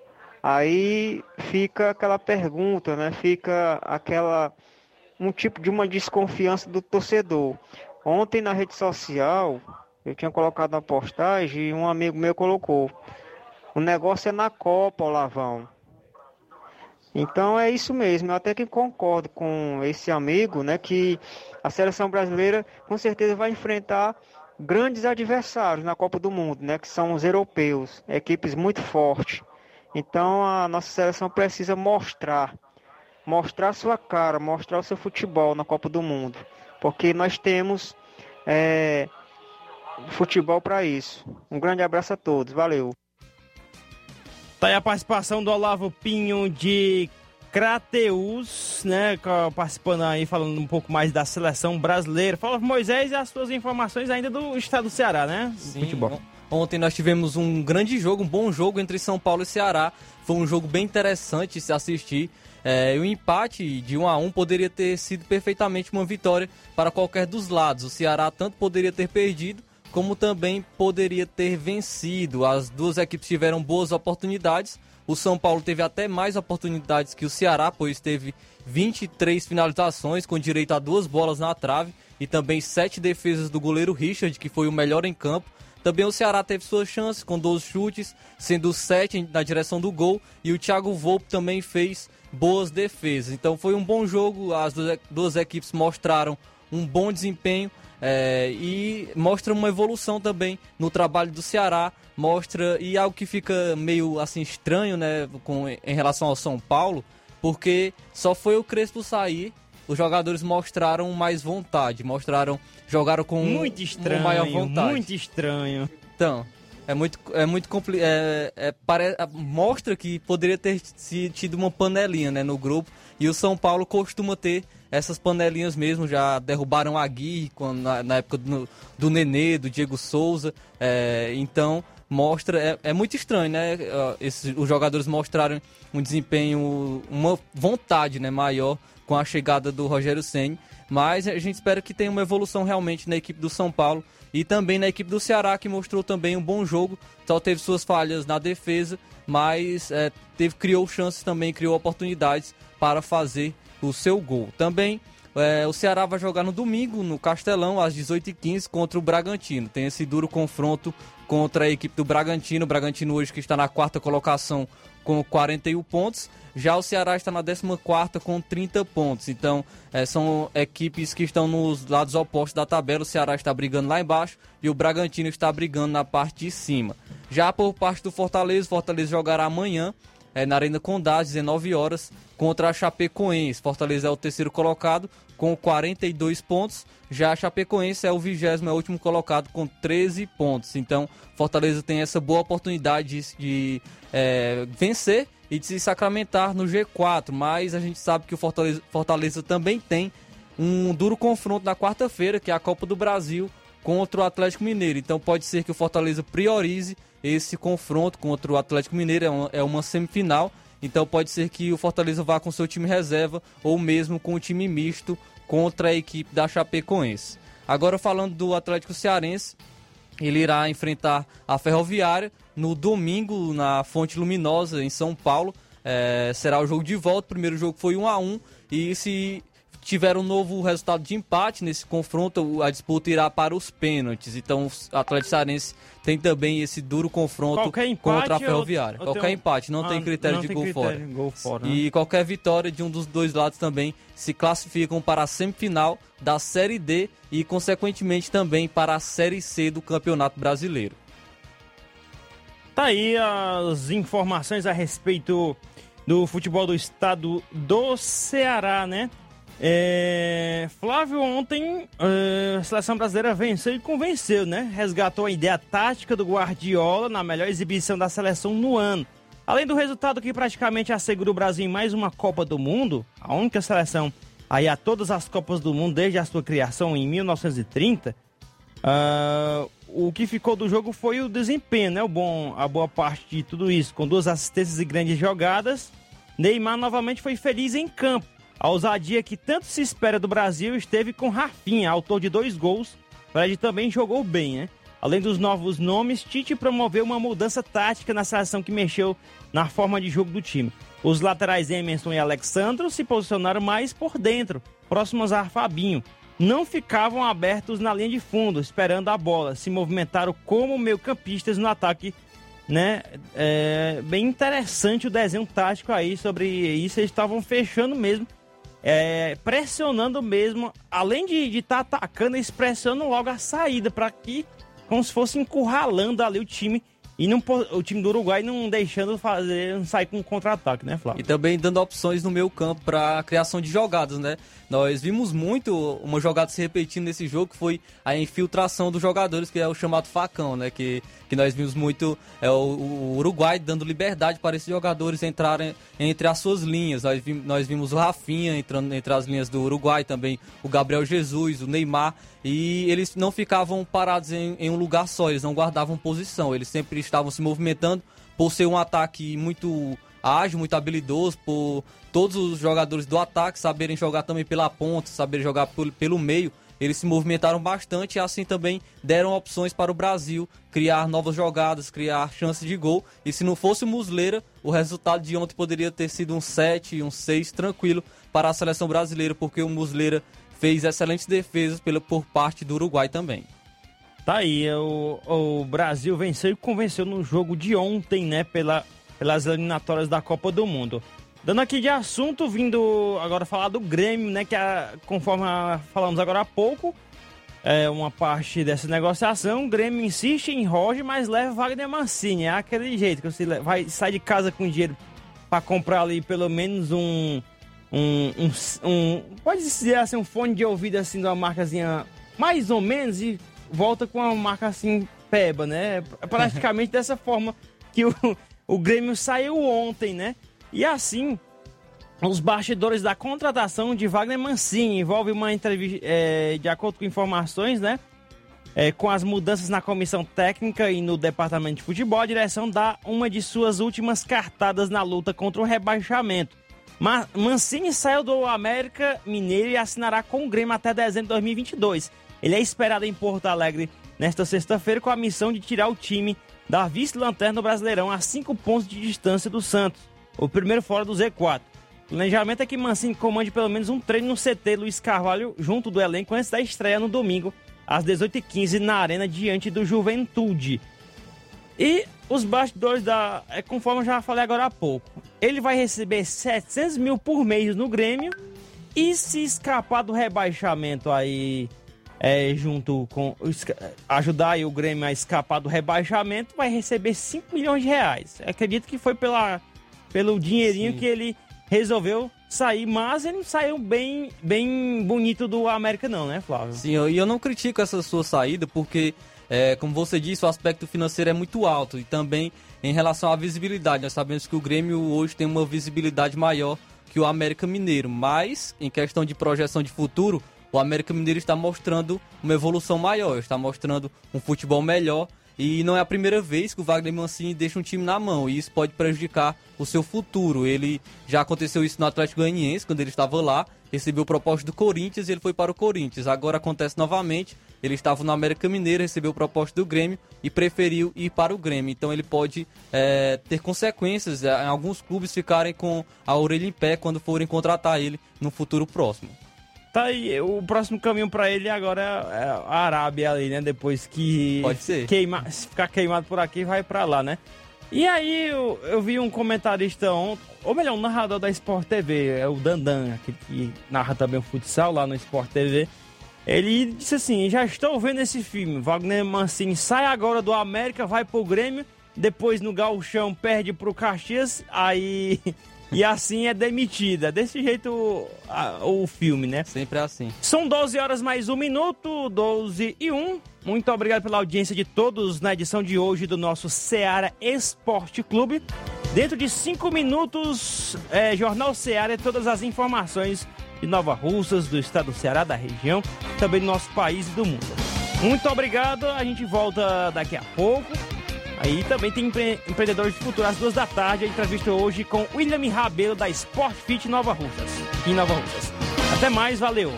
aí fica aquela pergunta, né? Fica aquela um tipo de uma desconfiança do torcedor. Ontem na rede social eu tinha colocado uma postagem e um amigo meu colocou. O negócio é na Copa, Olavão. Então é isso mesmo, eu até que concordo com esse amigo, né, que a seleção brasileira com certeza vai enfrentar grandes adversários na Copa do Mundo, né, que são os europeus, equipes muito fortes. Então a nossa seleção precisa mostrar, mostrar sua cara, mostrar o seu futebol na Copa do Mundo, porque nós temos é, futebol para isso. Um grande abraço a todos, valeu. Tá aí a participação do Olavo Pinho de Crateus, né? Participando aí, falando um pouco mais da seleção brasileira. Fala Moisés e as suas informações ainda do estado do Ceará, né? Sim, Futebol. Ontem nós tivemos um grande jogo, um bom jogo entre São Paulo e Ceará. Foi um jogo bem interessante se assistir. É, o empate de 1 a 1 poderia ter sido perfeitamente uma vitória para qualquer dos lados. O Ceará tanto poderia ter perdido, como também poderia ter vencido. As duas equipes tiveram boas oportunidades. O São Paulo teve até mais oportunidades que o Ceará, pois teve 23 finalizações com direito a duas bolas na trave e também sete defesas do goleiro Richard, que foi o melhor em campo. Também o Ceará teve suas chances com 12 chutes, sendo 7 na direção do gol, e o Thiago Volpe também fez boas defesas. Então foi um bom jogo, as duas equipes mostraram um bom desempenho é, e mostra uma evolução também no trabalho do Ceará, mostra e algo que fica meio assim estranho, né, com em relação ao São Paulo, porque só foi o Crespo sair, os jogadores mostraram mais vontade, mostraram jogaram com muito estranho, maior vontade. Muito estranho. Então, é muito, é muito complicado. É, é, pare... Mostra que poderia ter tido uma panelinha né, no grupo. E o São Paulo costuma ter essas panelinhas mesmo. Já derrubaram a Gui quando, na, na época do, do Nenê, do Diego Souza. É, então, mostra. É, é, muito estranho, né? Esses, os jogadores mostraram um desempenho, uma vontade né, maior com a chegada do Rogério Senni. Mas a gente espera que tenha uma evolução realmente na equipe do São Paulo e também na equipe do Ceará, que mostrou também um bom jogo. Só teve suas falhas na defesa, mas é, teve, criou chances também, criou oportunidades para fazer o seu gol. Também é, o Ceará vai jogar no domingo, no Castelão, às 18h15, contra o Bragantino. Tem esse duro confronto contra a equipe do Bragantino. O Bragantino hoje que está na quarta colocação com 41 pontos. Já o Ceará está na 14 com 30 pontos. Então, é, são equipes que estão nos lados opostos da tabela. O Ceará está brigando lá embaixo e o Bragantino está brigando na parte de cima. Já por parte do Fortaleza, o Fortaleza jogará amanhã é, na Arena Condá, às 19 horas, contra a Chapecoense. Fortaleza é o terceiro colocado com 42 pontos. Já a Chapecoense é o vigésimo, é o último colocado com 13 pontos. Então, Fortaleza tem essa boa oportunidade de, é, vencer e de se sacramentar no G4, mas a gente sabe que o Fortaleza, Fortaleza também tem um duro confronto na quarta-feira, que é a Copa do Brasil contra o Atlético Mineiro. Então pode ser que o Fortaleza priorize esse confronto contra o Atlético Mineiro, é uma, é uma semifinal. Então pode ser que o Fortaleza vá com seu time reserva ou mesmo com o time misto contra a equipe da Chapecoense. Agora falando do Atlético Cearense, ele irá enfrentar a Ferroviária no domingo na Fonte Luminosa, em São Paulo. É, será o jogo de volta. O primeiro jogo foi 1 a 1 e se tiver um novo resultado de empate nesse confronto, a disputa irá para os pênaltis. Então, o Atlético Cearense tem também esse duro confronto contra a Ferroviária. qualquer tenho... empate, não ah, tem critério não de tem gol, critério, fora. gol fora. E né? qualquer vitória de um dos dois lados também se classificam para a semifinal da Série D e, consequentemente, também para a Série C do Campeonato Brasileiro. Tá aí as informações a respeito do futebol do estado do Ceará, né? É... Flávio, ontem é, a seleção brasileira venceu e convenceu, né? Resgatou a ideia tática do Guardiola na melhor exibição da seleção no ano. Além do resultado que praticamente assegura o Brasil em mais uma Copa do Mundo, a única seleção aí a todas as Copas do Mundo desde a sua criação em 1930, uh, ah, o que ficou do jogo foi o desempenho, né? O bom, a boa parte de tudo isso, com duas assistências e grandes jogadas. Neymar novamente foi feliz em campo. A ousadia que tanto se espera do Brasil esteve com Rafinha, autor de dois gols. Fred também jogou bem, né? Além dos novos nomes, Tite promoveu uma mudança tática na seleção que mexeu na forma de jogo do time. Os laterais Emerson e Alexandro se posicionaram mais por dentro, próximos a Fabinho, não ficavam abertos na linha de fundo, esperando a bola, se movimentaram como meio-campistas no ataque. Né? É bem interessante o desenho tático aí sobre isso. Eles estavam fechando mesmo, é, pressionando mesmo, além de estar tá atacando, eles pressionam logo a saída para que, como se fosse encurralando ali o time E não, o time do Uruguai não deixando fazer, não sair com contra-ataque, né, Flávio? E também dando opções no meio campo para criação de jogadas, né? Nós vimos muito uma jogada se repetindo nesse jogo, que foi a infiltração dos jogadores, que é o chamado facão, né? Que, que nós vimos muito é, o, o Uruguai dando liberdade para esses jogadores entrarem entre as suas linhas. Nós, vimos, nós vimos o Rafinha entrando entre as linhas do Uruguai, também o Gabriel Jesus, o Neymar, e eles não ficavam parados em, em um lugar só, eles não guardavam posição, eles sempre estavam se movimentando por ser um ataque muito ágil, muito habilidoso, por todos os jogadores do ataque saberem jogar também pela ponta, saberem jogar pelo, pelo meio. Eles se movimentaram bastante e assim também deram opções para o Brasil criar novas jogadas, criar chances de gol. E se não fosse o Musleira, o resultado de ontem poderia ter sido um 7, um 6 tranquilo para a seleção brasileira, porque o Musleira fez excelentes defesas por parte do Uruguai também. Tá aí, o, o Brasil venceu e convenceu no jogo de ontem, né, pela, pelas eliminatórias da Copa do Mundo. Dando aqui de assunto, vindo agora falar do Grêmio, né, que a, conforme a- falamos agora há pouco, é uma parte dessa negociação, o Grêmio insiste em Roger, mas leva Wagner Mancini, é aquele jeito que você vai sair de casa com dinheiro para comprar ali pelo menos um, um, um, um- pode dizer assim, um fone de ouvido assim de uma marcazinha mais ou menos e volta com uma marca assim peba, né? É praticamente dessa forma que o, o Grêmio saiu ontem, né? E assim, os bastidores da contratação de Wagner Mancini envolve uma entrevista, é, de acordo com informações, né? É, com as mudanças na comissão técnica e no departamento de futebol, a direção dá uma de suas últimas cartadas na luta contra o rebaixamento. Ma Mancini saiu do América Mineiro e assinará com o Grêmio até dezembro de 2022. Ele é esperado em Porto Alegre nesta sexta-feira com a missão de tirar o time da vice-lanterna do Brasileirão a cinco pontos de distância do Santos, o primeiro fora do Z4. O planejamento é que Mancini comande pelo menos um treino no CT Luiz Carvalho junto do elenco antes da estreia no domingo às 18h15 na Arena diante do Juventude. E os bastidores da. É conforme eu já falei agora há pouco. Ele vai receber 700 mil por mês no Grêmio. E se escapar do rebaixamento aí, é, junto com. Ajudar o Grêmio a escapar do rebaixamento, vai receber 5 milhões de reais. Acredito que foi pela, pelo dinheirinho que ele resolveu sair, mas ele não saiu bem, bem bonito do América, não, né, Flávio? Sim, e eu não critico essa sua saída porque, é, como você disse, o aspecto financeiro é muito alto e também em relação à visibilidade. Nós sabemos que o Grêmio hoje tem uma visibilidade maior que o América Mineiro, mas em questão de projeção de futuro, o América Mineiro está mostrando uma evolução maior, está mostrando um futebol melhor e não é a primeira vez que o Wagner Mancini deixa um time na mão e isso pode prejudicar o seu futuro. Ele já aconteceu isso no Atlético Goianiense quando ele estava lá, recebeu proposta do Corinthians e ele foi para o Corinthians. Agora acontece novamente, ele estava no América Mineiro, recebeu proposta do Grêmio e preferiu ir para o Grêmio. Então ele pode é, ter consequências, é, em alguns clubes ficarem com a orelha em pé quando forem contratar ele no futuro próximo. Tá aí, o próximo caminho pra ele agora é a Arábia ali, né? Depois que Pode ser. Queima, se ficar queimado por aqui, vai pra lá, né? E aí eu, eu vi um comentarista ontem, ou melhor, um narrador da Sport TV, é o Dandan, aquele que narra também o futsal lá no Sport TV. Ele disse assim: já estou vendo esse filme. Wagner Mancini sai agora do América, vai pro Grêmio, depois no Gauchão perde pro Caxias, aí. E assim é demitida. Desse jeito o, a- o filme, né? Sempre é assim. São 12 horas mais um minuto, 12 e 1. Muito obrigado pela audiência de todos na edição de hoje do nosso Seara Esporte Clube. Dentro de 5 minutos, é, Jornal Seara e todas as informações de Nova Russas, do estado do Ceará, da região, também do nosso país e do mundo. Muito obrigado, a gente volta daqui a pouco. Aí também tem empre empreendedores de futuro às duas da tarde. A entrevista hoje com William Rabelo da Sport Fit Nova Russas. Em Nova Russas. Até mais, valeu!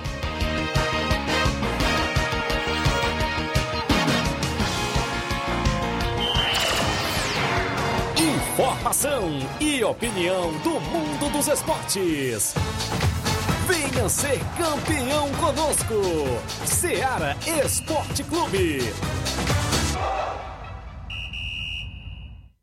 Informação e opinião do mundo dos esportes. Venha ser campeão conosco. Seara Esporte Clube.